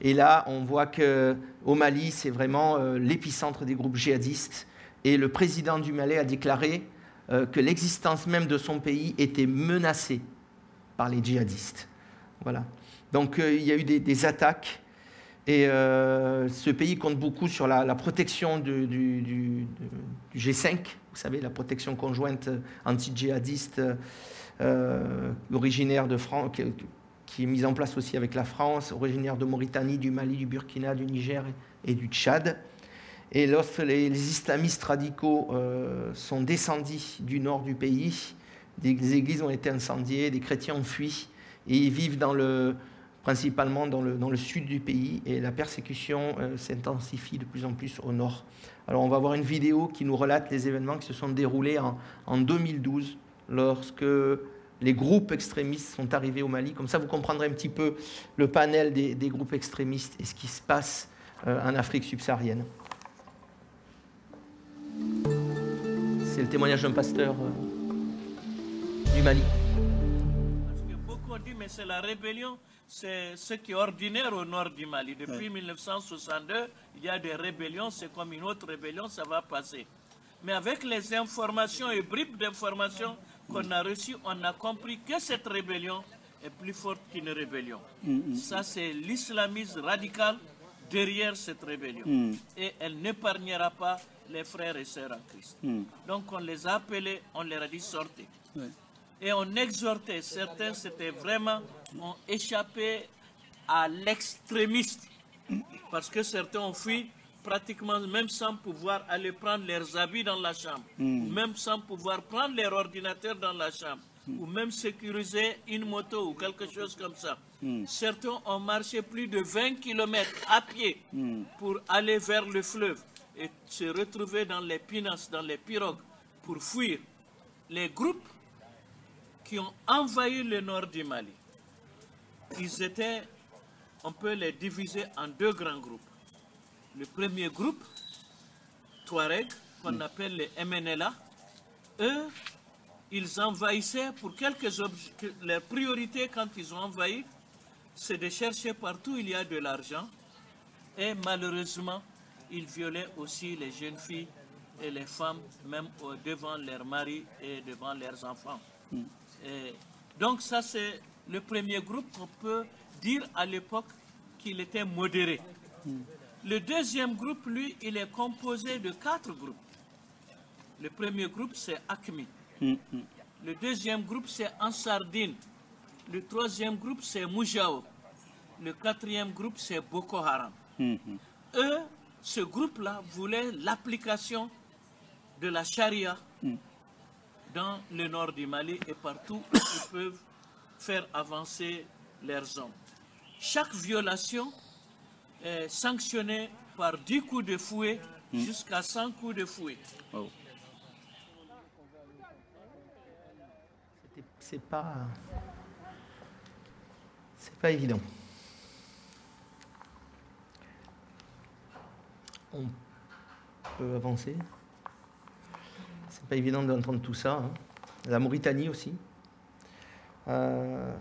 Et là, on voit qu'au Mali, c'est vraiment euh, l'épicentre des groupes djihadistes. Et le président du Mali a déclaré euh, que l'existence même de son pays était menacée par les djihadistes. Voilà. Donc il y a eu des, attaques. Et ce pays compte beaucoup sur la, protection du, du G5, vous savez, la protection conjointe anti-djihadiste euh, originaire de France, qui, est mise en place aussi avec la France, originaire de Mauritanie, du Mali, du Burkina, du Niger et du Tchad. Et lorsque les, islamistes radicaux euh, sont descendus du nord du pays, des églises ont été incendiées, des chrétiens ont fui, et ils vivent principalement dans le, dans le sud du pays, et la persécution euh, s'intensifie de plus en plus au nord. Alors on va voir une vidéo qui nous relate les événements qui se sont déroulés en, 2012 lorsque les groupes extrémistes sont arrivés au Mali. Comme ça, vous comprendrez un petit peu le panel des, groupes extrémistes et ce qui se passe euh, en Afrique subsaharienne. C'est le témoignage d'un pasteur euh, du Mali. Parce que beaucoup dit, mais c'est la rébellion c'est ce qui est ordinaire au nord du Mali. Depuis 1962, il y a des rébellions, c'est comme une autre rébellion, ça va passer. Mais avec les informations et bribes d'informations qu'on a reçues, on a compris que cette rébellion est plus forte qu'une rébellion. Mm, mm. Ça, c'est l'islamisme radical derrière cette rébellion. Mm. Et elle n'épargnera pas les frères et sœurs en Christ. Donc on les a appelés, on leur a dit sortez et on exhortait, certains c'était vraiment, ont échappé à l'extrémiste, parce que certains ont fui pratiquement même sans pouvoir aller prendre leurs habits dans la chambre, hmm. même sans pouvoir prendre leur ordinateur dans la chambre, hmm. ou même sécuriser une moto ou quelque chose comme ça. Hmm. Certains ont marché plus de 20 km à pied pour aller vers le fleuve et se retrouver dans les pinasses, dans les pirogues, pour fuir. Les groupes qui ont envahi le nord du Mali. Ils étaient, on peut les diviser en deux grands groupes. Le premier groupe, Touareg, qu'on appelle les MNLA, eux, ils envahissaient pour quelques objets. Leur priorité quand ils ont envahi, c'est de chercher partout où il y a de l'argent. Et malheureusement, ils violaient aussi les jeunes filles et les femmes, même devant leurs maris et devant leurs enfants donc ça, c'est le premier groupe qu'on peut dire à l'époque qu'il était modéré. Le deuxième groupe, lui, il est composé de quatre groupes. Le premier groupe, c'est ACMI. Le deuxième groupe, c'est Ansardine. Le troisième groupe, c'est Moujao. Le quatrième groupe, c'est Boko Haram. Eux, ce groupe-là voulait l'application de la charia dans le nord du Mali et partout où ils peuvent faire avancer leurs hommes. Chaque violation est sanctionnée par 10 coups de fouet hmm. jusqu'à 100 coups de fouet. Oh. C'est pas. C'est pas évident. On peut avancer pas évident d'entendre tout ça. Hein. La Mauritanie aussi euh,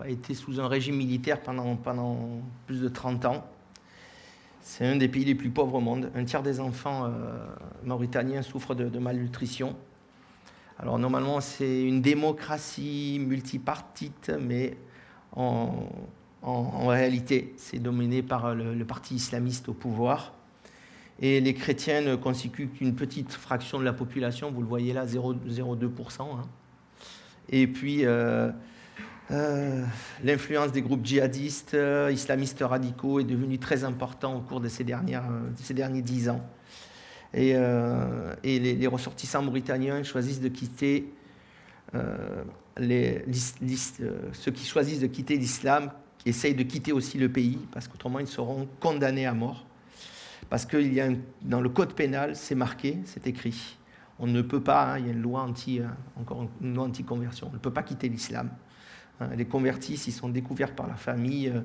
a été sous un régime militaire pendant, pendant plus de 30 ans. C'est un des pays les plus pauvres au monde. Un tiers des enfants euh, mauritaniens souffrent de, malnutrition. Alors normalement, c'est une démocratie multipartite, mais en, réalité, c'est dominé par le, parti islamiste au pouvoir. Et les chrétiens ne constituent qu'une petite fraction de la population, vous le voyez là, 0,02%. Hein. Et puis, euh, euh, l'influence des groupes djihadistes, euh, islamistes radicaux est devenue très importante au cours de ces, ces derniers dix ans. Et, les, ressortissants mauritaniens choisissent de quitter, les, ceux qui choisissent de quitter l'islam, essayent de quitter aussi le pays, parce qu'autrement ils seront condamnés à mort. Parce que dans le code pénal, c'est marqué, c'est écrit. On ne peut pas, hein, il y a une loi anti, euh, encore une loi anti-conversion. On ne peut pas quitter l'islam. Hein, les convertis, s'ils sont découverts par la famille, euh,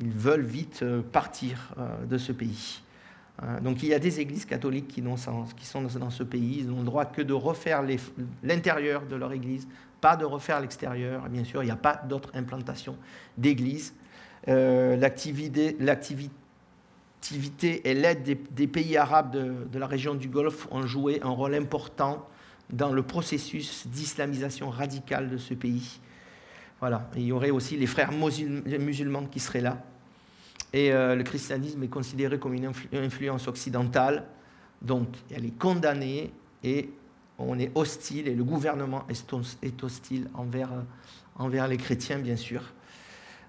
ils veulent vite euh, partir de ce pays. Euh, donc il y a des églises catholiques qui, sont dans ce pays, ils n'ont le droit que de refaire l'intérieur de leur église, pas de refaire l'extérieur. Bien sûr, il n'y a pas d'autre implantation d'église. Euh, Et l'aide des, pays arabes de, la région du Golfe ont joué un rôle important dans le processus d'islamisation radicale de ce pays. Voilà. il y aurait aussi les frères musulmans qui seraient là. Et euh, le christianisme est considéré comme une influence occidentale, donc elle est condamnée et on est hostile, et le gouvernement est hostile envers, euh, envers les chrétiens, bien sûr.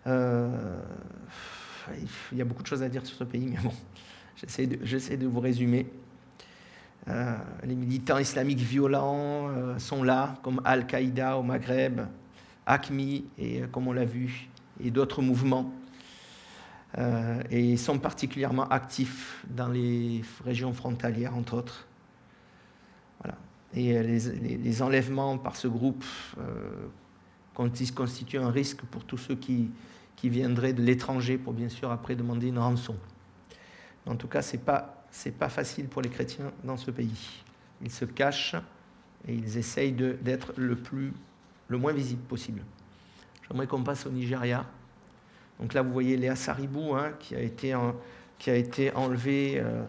Euh, il y a beaucoup de choses à dire sur ce pays, mais bon, j'essaie de, vous résumer. les militants islamiques violents sont là, comme Al-Qaïda au Maghreb, ACMI, et, comme on l'a vu, et d'autres mouvements. Euh, et sont particulièrement actifs dans les régions frontalières, entre autres. Voilà. Et euh, les, enlèvements par ce groupe euh, constituent un risque pour tous ceux qui, qui viendraient de l'étranger pour bien sûr après demander une rançon. En tout cas, ce n'est pas, pas facile pour les chrétiens dans ce pays. Ils se cachent et ils essayent d'être le, le moins visible possible. J'aimerais qu'on passe au Nigeria. Donc là, vous voyez Léa Saribou, hein, qui, a été qui a été enlevée euh,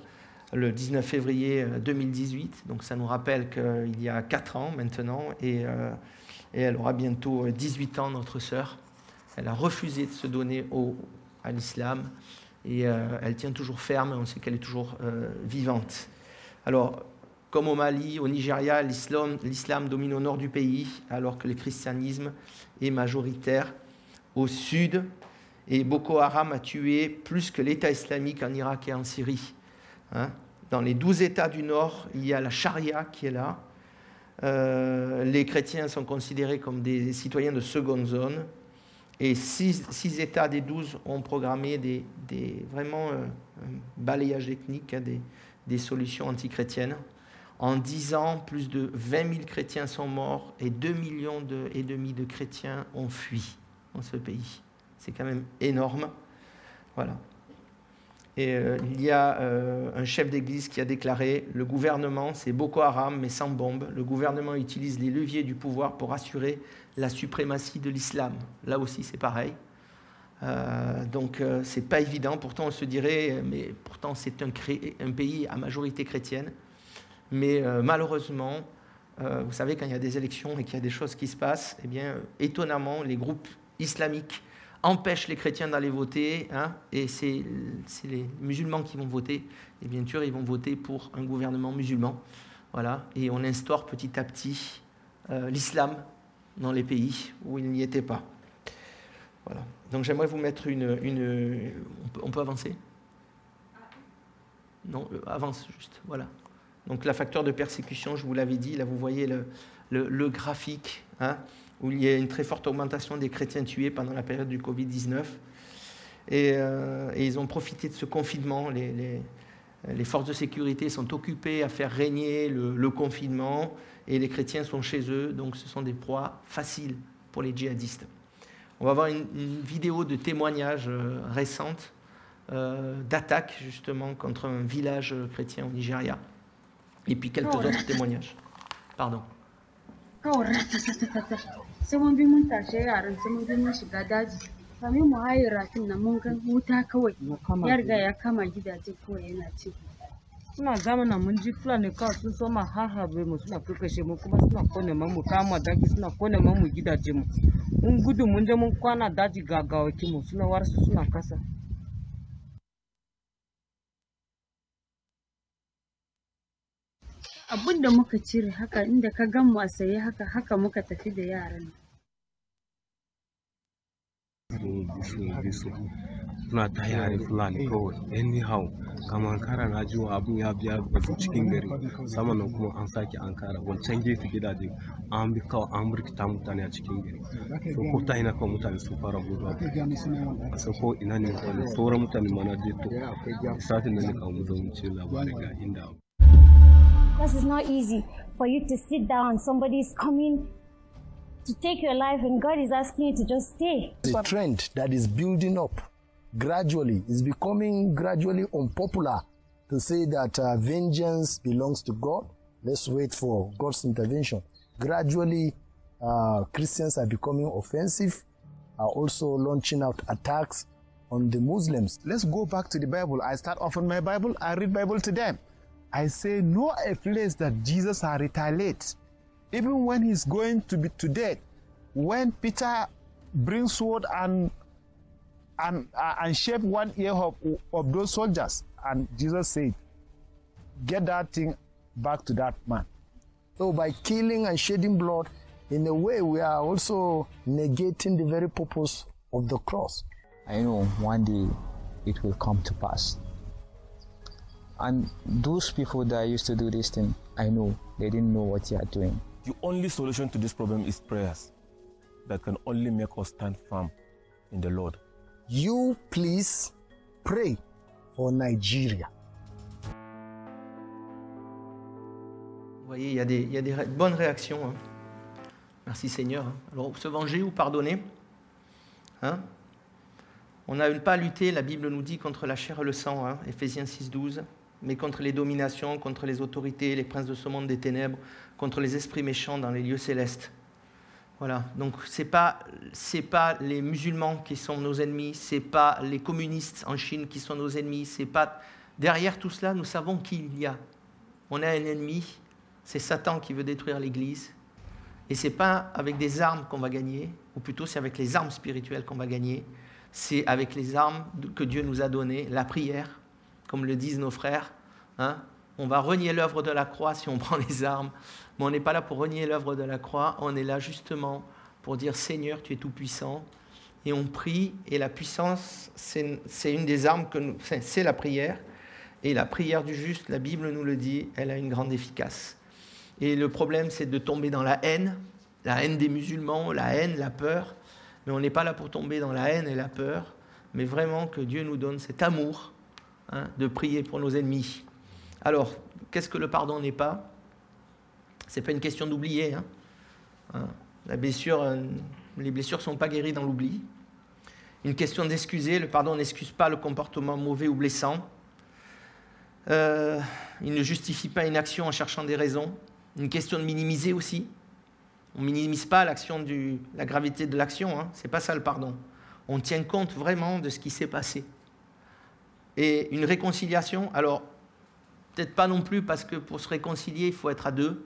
le 19 février 2018. Euh, Donc ça nous rappelle qu'il y a 4 ans maintenant, euh, et, elle aura bientôt 18 ans, notre sœur. Elle a refusé de se donner au, à l'islam, et elle tient toujours ferme, on sait qu'elle est toujours vivante. Alors, comme au Mali, au Nigeria, l'islam domine au nord du pays, alors que le christianisme est majoritaire au sud et Boko Haram a tué plus que l'État islamique en Irak et en Syrie. Hein. Dans les douze États du Nord, il y a la charia qui est là. Euh, les chrétiens sont considérés comme des citoyens de seconde zone. Et six, États des douze ont programmé des, vraiment euh, un balayage ethnique, hein, des, des, solutions antichrétiennes. En dix ans, plus de 20 000 chrétiens sont morts et 2 millions et demi de chrétiens ont fui dans ce pays. C'est quand même énorme. Voilà. Et euh, il y a euh, un chef d'église qui a déclaré le gouvernement, c'est Boko Haram, mais sans bombe. Le gouvernement utilise les leviers du pouvoir pour assurer la suprématie de l'islam. Là aussi, c'est pareil. Euh, donc, c'est pas évident. Pourtant, on se dirait, mais pourtant, c'est un, un, pays à majorité chrétienne. Mais malheureusement, vous savez, quand il y a des élections et qu'il y a des choses qui se passent, eh bien, étonnamment, les groupes islamiques empêche les chrétiens d'aller voter, hein, et c'est les musulmans qui vont voter, et bien sûr, ils vont voter pour un gouvernement musulman. Voilà, et on instaure petit à petit euh, l'islam dans les pays où il n'y était pas. Voilà. Donc j'aimerais vous mettre une... on, peut, avancer? Non, euh, avance juste, voilà. Donc la facteur de persécution, je vous l'avais dit, là vous voyez le graphique. Hein, où il y a une très forte augmentation des chrétiens tués pendant la période du Covid-19. Euh, et, ils ont profité de ce confinement. Les, les, forces de sécurité sont occupées à faire régner le, confinement et les chrétiens sont chez eux, donc ce sont des proies faciles pour les djihadistes. On va voir une, vidéo de témoignage euh, récente euh, d'attaque justement contre un village chrétien au Nigeria. Et puis quelques autres témoignages. Pardon. Sai mun bi mun tashe yaran sai mun bi mun shiga daji. Kamin mu haye rafin nan mun ga wuta kawai. Ya riga ya kama gidaje kawai yana ci. Suna zamana mun ji fulani kawai sun soma harharbe mu suna kakashe mu kuma suna ƙone mu kama daki suna ƙone mu gidaje mu. Mun gudu mun je mun kwana daji gagawaki mu suna warsu suna kasa. Abin da muka cire haka inda ka gan mu a saye haka haka muka tafi da yaran suna ta yare fulani kawai. Anyhow kamar kara na ji wa abin ya biya bazu cikin gari. Sama nan kuma an sake an kara. Wancan gefe gidaje an bi kawai an burkita mutane a cikin gari. So ko ta ina kawai mutane sun fara gudu a san ko ina ne mutane sauran mutane mana je to satin da ne kawo mu zama ce labarai ga inda This is not easy for you to sit down. Somebody is coming to take your life, and God is asking you to just stay. The trend that is building up gradually is becoming gradually unpopular to say that uh, vengeance belongs to God. Let's wait for God's intervention. Gradually, uh, Christians are becoming offensive, are also launching out attacks on the Muslims. Let's go back to the Bible. I start off on my Bible, I read Bible to them. I say, know a place that Jesus has retaliate. Even when he's going to be to death, when Peter brings sword and and uh, and shave one ear of, of those soldiers, and Jesus said, "Get that thing back to that man." So by killing and shedding blood, in a way, we are also negating the very purpose of the cross. I know one day it will come to pass. And those people that used to do this thing, I know they didn't know what they are doing. The only solution to this problem is prayers that can only make us stand firm in the Lord. You please pray for Nigeria. Vous voyez, il y a des, il y a des bonnes réactions. hein. Merci Seigneur. hein. Alors, se venger ou pardonner hein On n'a pas à lutter, la Bible nous dit, contre la chair et le sang, hein, Éphésiens 6, 12, mais contre les dominations, contre les autorités, les princes de ce monde des ténèbres, contre les esprits méchants dans les lieux célestes. Voilà, donc ce n'est pas, pas les musulmans qui sont nos ennemis, ce n'est pas les communistes en Chine qui sont nos ennemis, c'est pas... Derrière tout cela, nous savons qui il y a. On a un ennemi, c'est Satan qui veut détruire l'Église, et ce n'est pas avec des armes qu'on va gagner, ou plutôt c'est avec les armes spirituelles qu'on va gagner, c'est avec les armes que Dieu nous a données, la prière, comme le disent nos frères. hein. On va renier l'œuvre de la croix si on prend les armes, mais on n'est pas là pour renier l'œuvre de la croix, on est là justement pour dire Seigneur, tu es tout-puissant, et on prie, et la puissance, c'est une des armes que nous... C'est la prière, et la prière du juste, la Bible nous le dit, elle a une grande efficace. Et le problème, c'est de tomber dans la haine, la haine des musulmans, la haine, la peur. Mais on n'est pas là pour tomber dans la haine et la peur, mais vraiment que Dieu nous donne cet amour hein, de prier pour nos ennemis. Alors, qu'est-ce que le pardon n'est pas? C'est pas une question d'oublier. hein. Hein, euh, les blessures ne sont pas guéries dans l'oubli. Une question d'excuser. Le pardon n'excuse pas le comportement mauvais ou blessant. Euh, il ne justifie pas une action en cherchant des raisons. Une question de minimiser aussi. On ne minimise pas la gravité de l'action, hein. c'est pas ça le pardon. On tient compte vraiment de ce qui s'est passé. Et une réconciliation, alors peut-être pas non plus parce que pour se réconcilier, il faut être à deux.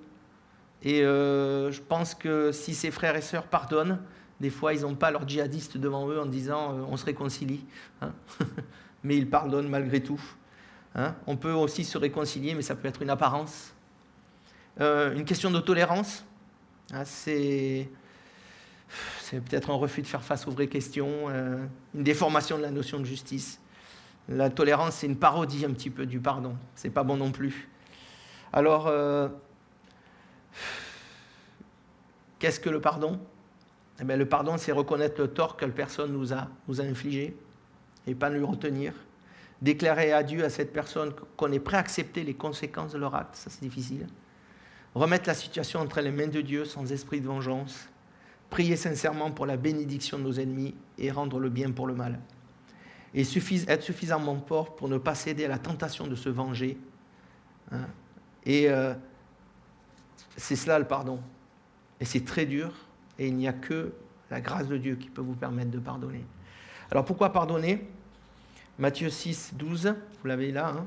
Et euh, je pense que si ses frères et sœurs pardonnent, des fois ils n'ont pas leur djihadiste devant eux en disant euh, on se réconcilie. hein. mais ils pardonnent malgré tout. hein. On peut aussi se réconcilier, mais ça peut être une apparence. Euh, une question de tolérance. Ah, c'est peut-être un refus de faire face aux vraies questions, une déformation de la notion de justice. La tolérance, c'est une parodie un petit peu du pardon. C'est pas bon non plus. Alors, euh, qu'est-ce que le pardon? Eh bien, Le pardon, c'est reconnaître le tort que la personne nous a, nous a infligé et pas lui retenir. Déclarer à Dieu, à cette personne, qu'on est prêt à accepter les conséquences de leur acte. Ça, c'est difficile remettre la situation entre les mains de Dieu sans esprit de vengeance, prier sincèrement pour la bénédiction de nos ennemis et rendre le bien pour le mal. Et être suffisamment fort pour ne pas céder à la tentation de se venger. hein. Et euh, c'est cela le pardon. Et c'est très dur, et il n'y a que la grâce de Dieu qui peut vous permettre de pardonner. Alors pourquoi pardonner? Matthieu 6, 12, vous l'avez là, hein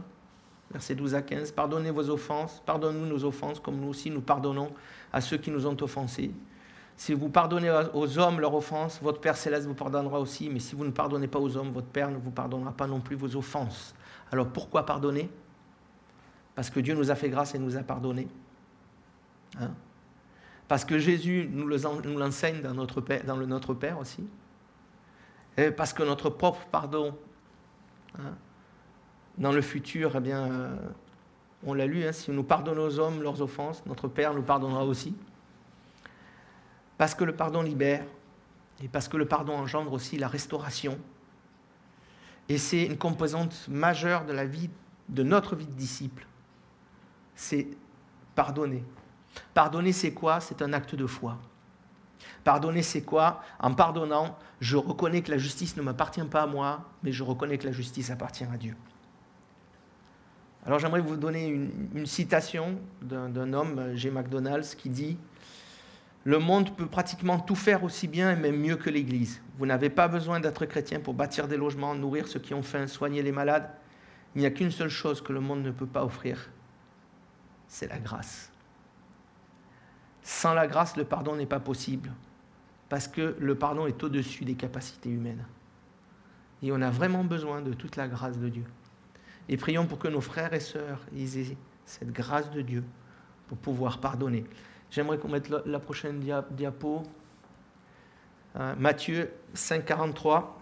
versets 12 à 15. Pardonnez vos offenses, pardonne-nous nos offenses, comme nous aussi nous pardonnons à ceux qui nous ont offensés. Si vous pardonnez aux hommes leurs offenses, votre Père céleste vous pardonnera aussi, mais si vous ne pardonnez pas aux hommes, votre Père ne vous pardonnera pas non plus vos offenses. Alors pourquoi pardonner? Parce que Dieu nous a fait grâce et nous a pardonné. Hein? Parce que Jésus nous le- nous l'enseigne dans, Notre Père aussi. Et parce que notre propre pardon hein, dans le futur, eh bien, euh, on l'a lu, hein, si nous pardonnons aux hommes leurs offenses, notre Père nous pardonnera aussi. Parce que le pardon libère, et parce que le pardon engendre aussi la restauration. Et c'est une composante majeure de la vie, de notre vie de disciple. C'est pardonner. Pardonner, c'est quoi? C'est un acte de foi. Pardonner, c'est quoi? En pardonnant, je reconnais que la justice ne m'appartient pas à moi, mais je reconnais que la justice appartient à Dieu. Alors j'aimerais vous donner une, une citation d'un homme, J. McDonald's, qui dit Le monde peut pratiquement tout faire aussi bien et même mieux que l'Église. Vous n'avez pas besoin d'être chrétien pour bâtir des logements, nourrir ceux qui ont faim, soigner les malades. Il n'y a qu'une seule chose que le monde ne peut pas offrir, c'est la grâce. Sans la grâce, le pardon n'est pas possible, parce que le pardon est au-dessus des capacités humaines. Et on a vraiment besoin de toute la grâce de Dieu. Et prions pour que nos frères et sœurs aient cette grâce de Dieu pour pouvoir pardonner. J'aimerais qu'on mette la, prochaine diapo. Euh, Matthieu 5, 43.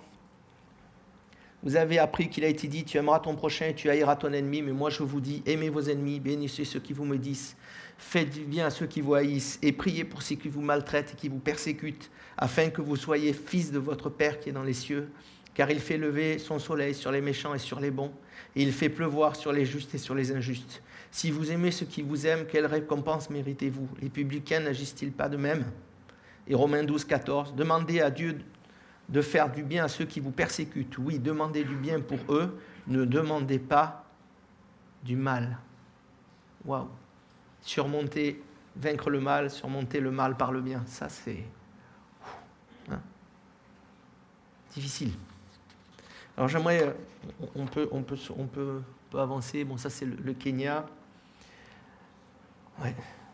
Vous avez appris qu'il a été dit, tu aimeras ton prochain et tu haïras ton ennemi, mais moi je vous dis, aimez vos ennemis, bénissez ceux qui vous maudissent, faites du bien à ceux qui vous haïssent, et priez pour ceux qui vous maltraitent et qui vous persécutent, afin que vous soyez fils de votre Père qui est dans les cieux, car il fait lever son soleil sur les méchants et sur les bons, et il fait pleuvoir sur les justes et sur les injustes. Si vous aimez ceux qui vous aiment, quelle récompense méritez-vous? Les publicains n'agissent-ils pas de même? Et Romains 12, 14, demandez à Dieu de faire du bien à ceux qui vous persécutent. Oui, demandez du bien pour eux, ne demandez pas du mal. Waouh Surmonter, vaincre le mal, surmonter le mal par le bien, ça c'est hein? difficile. Alors j'aimerais, euh, on peut, avancer. Bon, ça c'est le, Kenya.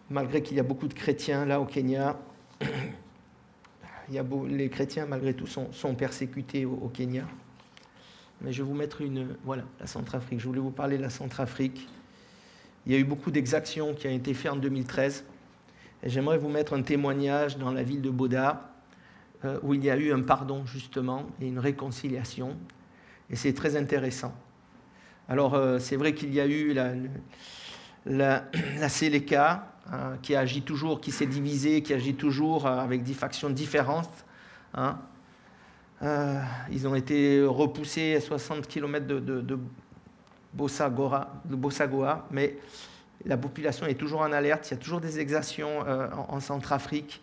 Malgré qu'il y a beaucoup de chrétiens là au Kenya, il y a les chrétiens, malgré tout, sont, persécutés au, Kenya. Mais je vais vous mettre une. Voilà, la Centrafrique. Je voulais vous parler de la Centrafrique. Il y a eu beaucoup d'exactions qui ont été faites en 2013. Et j'aimerais vous mettre un témoignage dans la ville de Boda, euh, où il y a eu un pardon, justement, et une réconciliation. Et c'est très intéressant. Alors, euh, c'est vrai qu'il y a eu la, la, la Hein, qui agit toujours, qui s'est divisé, qui agit toujours euh, avec des factions différentes. Hein. Euh, ils ont été repoussés à 60 km de, de, mais la population est toujours en alerte. Il y a toujours des exactions euh, en, Centrafrique.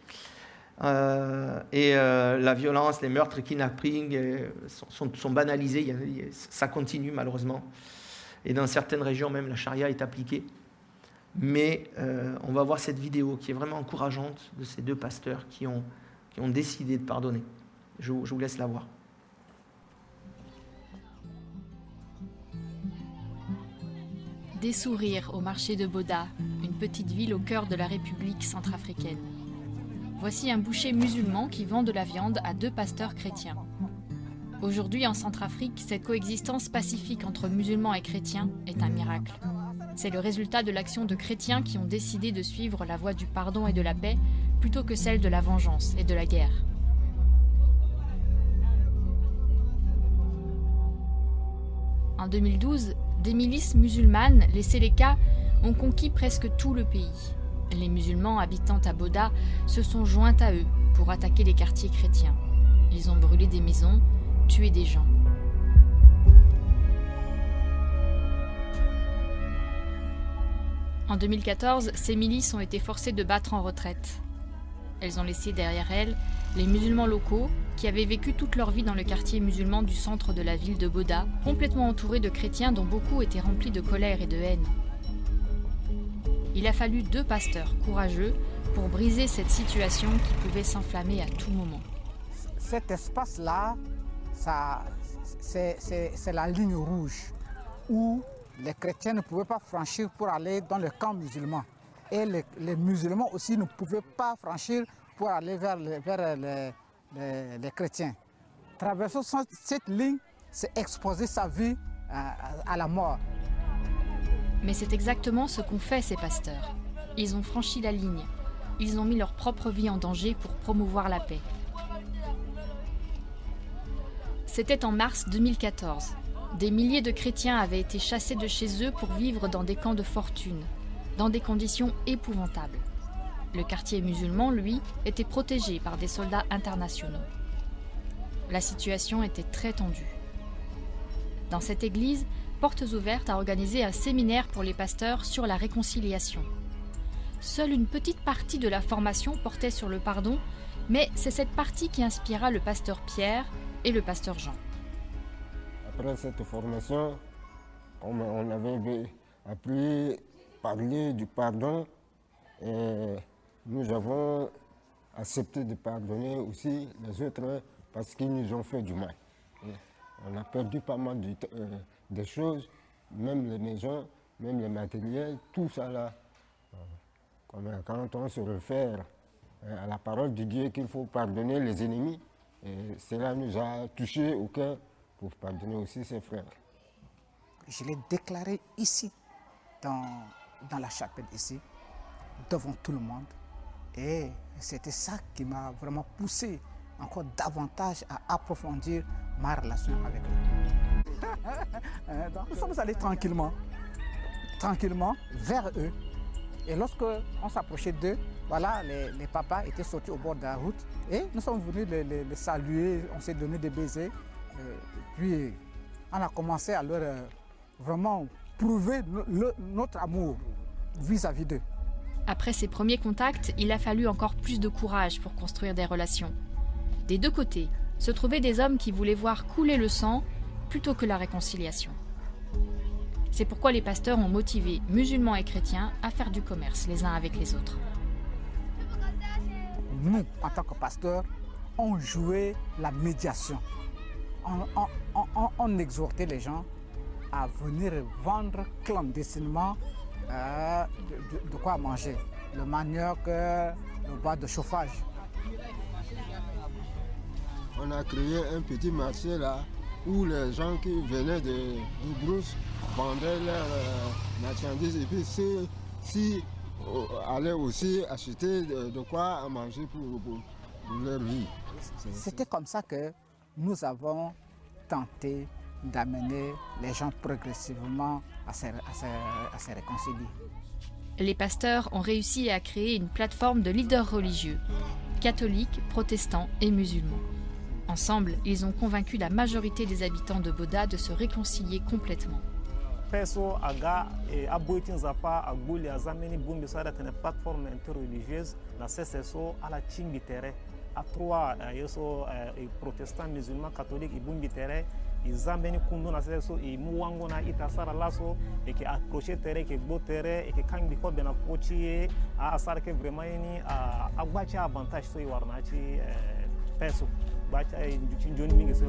et la violence, les meurtres, les kidnappings sont, banalisés. ça continue malheureusement. Et dans certaines régions, même la charia est appliquée. Mais euh, on va voir cette vidéo qui est vraiment encourageante de ces deux pasteurs qui ont, décidé de pardonner. Je vous laisse la voir. Des sourires au marché de Boda, une petite ville au cœur de la République centrafricaine. Voici un boucher musulman qui vend de la viande à deux pasteurs chrétiens. Aujourd'hui en Centrafrique, cette coexistence pacifique entre musulmans et chrétiens est un miracle. C'est le résultat de l'action de chrétiens qui ont décidé de suivre la voie du pardon et de la paix plutôt que celle de la vengeance et de la guerre. En 2012, des milices musulmanes, les Séléka, ont conquis presque tout le pays. Les musulmans habitant à Boda se sont joints à eux pour attaquer les quartiers chrétiens. Ils ont brûlé des maisons, tué des gens. En 2014, ces milices ont été forcées de battre en retraite. Elles ont laissé derrière elles les musulmans locaux qui avaient vécu toute leur vie dans le quartier musulman du centre de la ville de Boda, complètement entourés de chrétiens dont beaucoup étaient remplis de colère et de haine. Il a fallu deux pasteurs courageux pour briser cette situation qui pouvait s'enflammer à tout moment. Cet espace-là, c'est la ligne rouge les chrétiens ne pouvaient pas franchir pour aller dans le camp musulman. Et les, musulmans aussi ne pouvaient pas franchir pour aller vers, les, chrétiens. Traverser cette ligne, c'est exposer sa vie à, la mort. Mais c'est exactement ce qu'ont fait ces pasteurs. Ils ont franchi la ligne. Ils ont mis leur propre vie en danger pour promouvoir la paix. C'était en mars 2014. Des milliers de chrétiens avaient été chassés de chez eux pour vivre dans des camps de fortune, dans des conditions épouvantables. Le quartier musulman, lui, était protégé par des soldats internationaux. La situation était très tendue. Dans cette église, Portes Ouvertes a organisé un séminaire pour les pasteurs sur la réconciliation. Seule une petite partie de la formation portait sur le pardon, mais c'est cette partie qui inspira le pasteur Pierre et le pasteur Jean. Après cette formation, on avait Après parler du pardon, et nous avons accepté de pardonner aussi les autres parce qu'ils nous ont fait du mal. On a perdu pas mal de, euh, des choses, même les maisons, même les matériels, tout ça là. Quand on se réfère à la parole de Dieu qu'il faut pardonner les ennemis, cela nous a touchés au cœur pour pardonner aussi ses frères. Je l'ai déclaré ici, dans, dans la chapelle ici, devant tout le monde. Et c'était ça qui m'a vraiment poussé encore davantage à approfondir ma relation avec eux. Donc, nous sommes allés tranquillement, tranquillement vers eux. Et lorsque on s'approchait d'eux, voilà, les, les, papas étaient sortis au bord de la route et nous sommes venus les, les, les saluer, on s'est donné des baisers. Euh, puis on a commencé à leur euh, vraiment prouver le, notre amour vis-à-vis d'eux. Après ces premiers contacts, il a fallu encore plus de courage pour construire des relations. Des deux côtés se trouvaient des hommes qui voulaient voir couler le sang plutôt que la réconciliation. C'est pourquoi les pasteurs ont motivé musulmans et chrétiens à faire du commerce les uns avec les autres. Nous, en tant que pasteurs, on jouait la médiation. On, on, on, on exhortait les gens à venir vendre clandestinement euh, de, quoi manger. Le manioc, euh, le bois de chauffage. On a créé un petit marché là où les gens qui venaient de, de Brousse vendaient leurs euh, marchandises et puis ci allaient aussi acheter de, de quoi manger pour, pour, pour leur vie. C'était comme ça que nous avons tenté d'amener les gens progressivement à se, à, se, à se, réconcilier. Les pasteurs ont réussi à créer une plateforme de leaders religieux, catholiques, protestants et musulmans. Ensemble, ils ont convaincu la majorité des habitants de Boda de se réconcilier complètement. Peso aga e aboitin zapa agboli azameni bumbi so adatene plateforme interreligieuse na sese so ala cingbi tere a trois ye so e protestant musulman catholique i bumbi tere i zambeni kundu na sese so i mu wango na ita sara la so e ke approché tere e ke gbo tere e ke kangbi ko bena poci ye a sara ke vraiment yeni a agbaci avantage so i warna ci peso. Gbaci ci joni mingi so i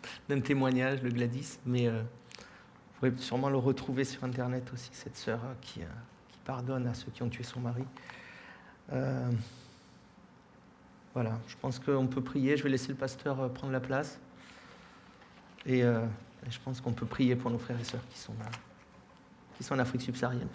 d'un témoignage de Gladys, mais euh, vous pourrez sûrement le retrouver sur Internet aussi, cette sœur hein, qui, euh, qui, pardonne à ceux qui ont tué son mari. Euh, voilà, je pense qu'on peut prier. Je vais laisser le pasteur prendre la place. Et, je pense qu'on peut prier pour nos frères et sœurs qui sont en Afrique subsaharienne.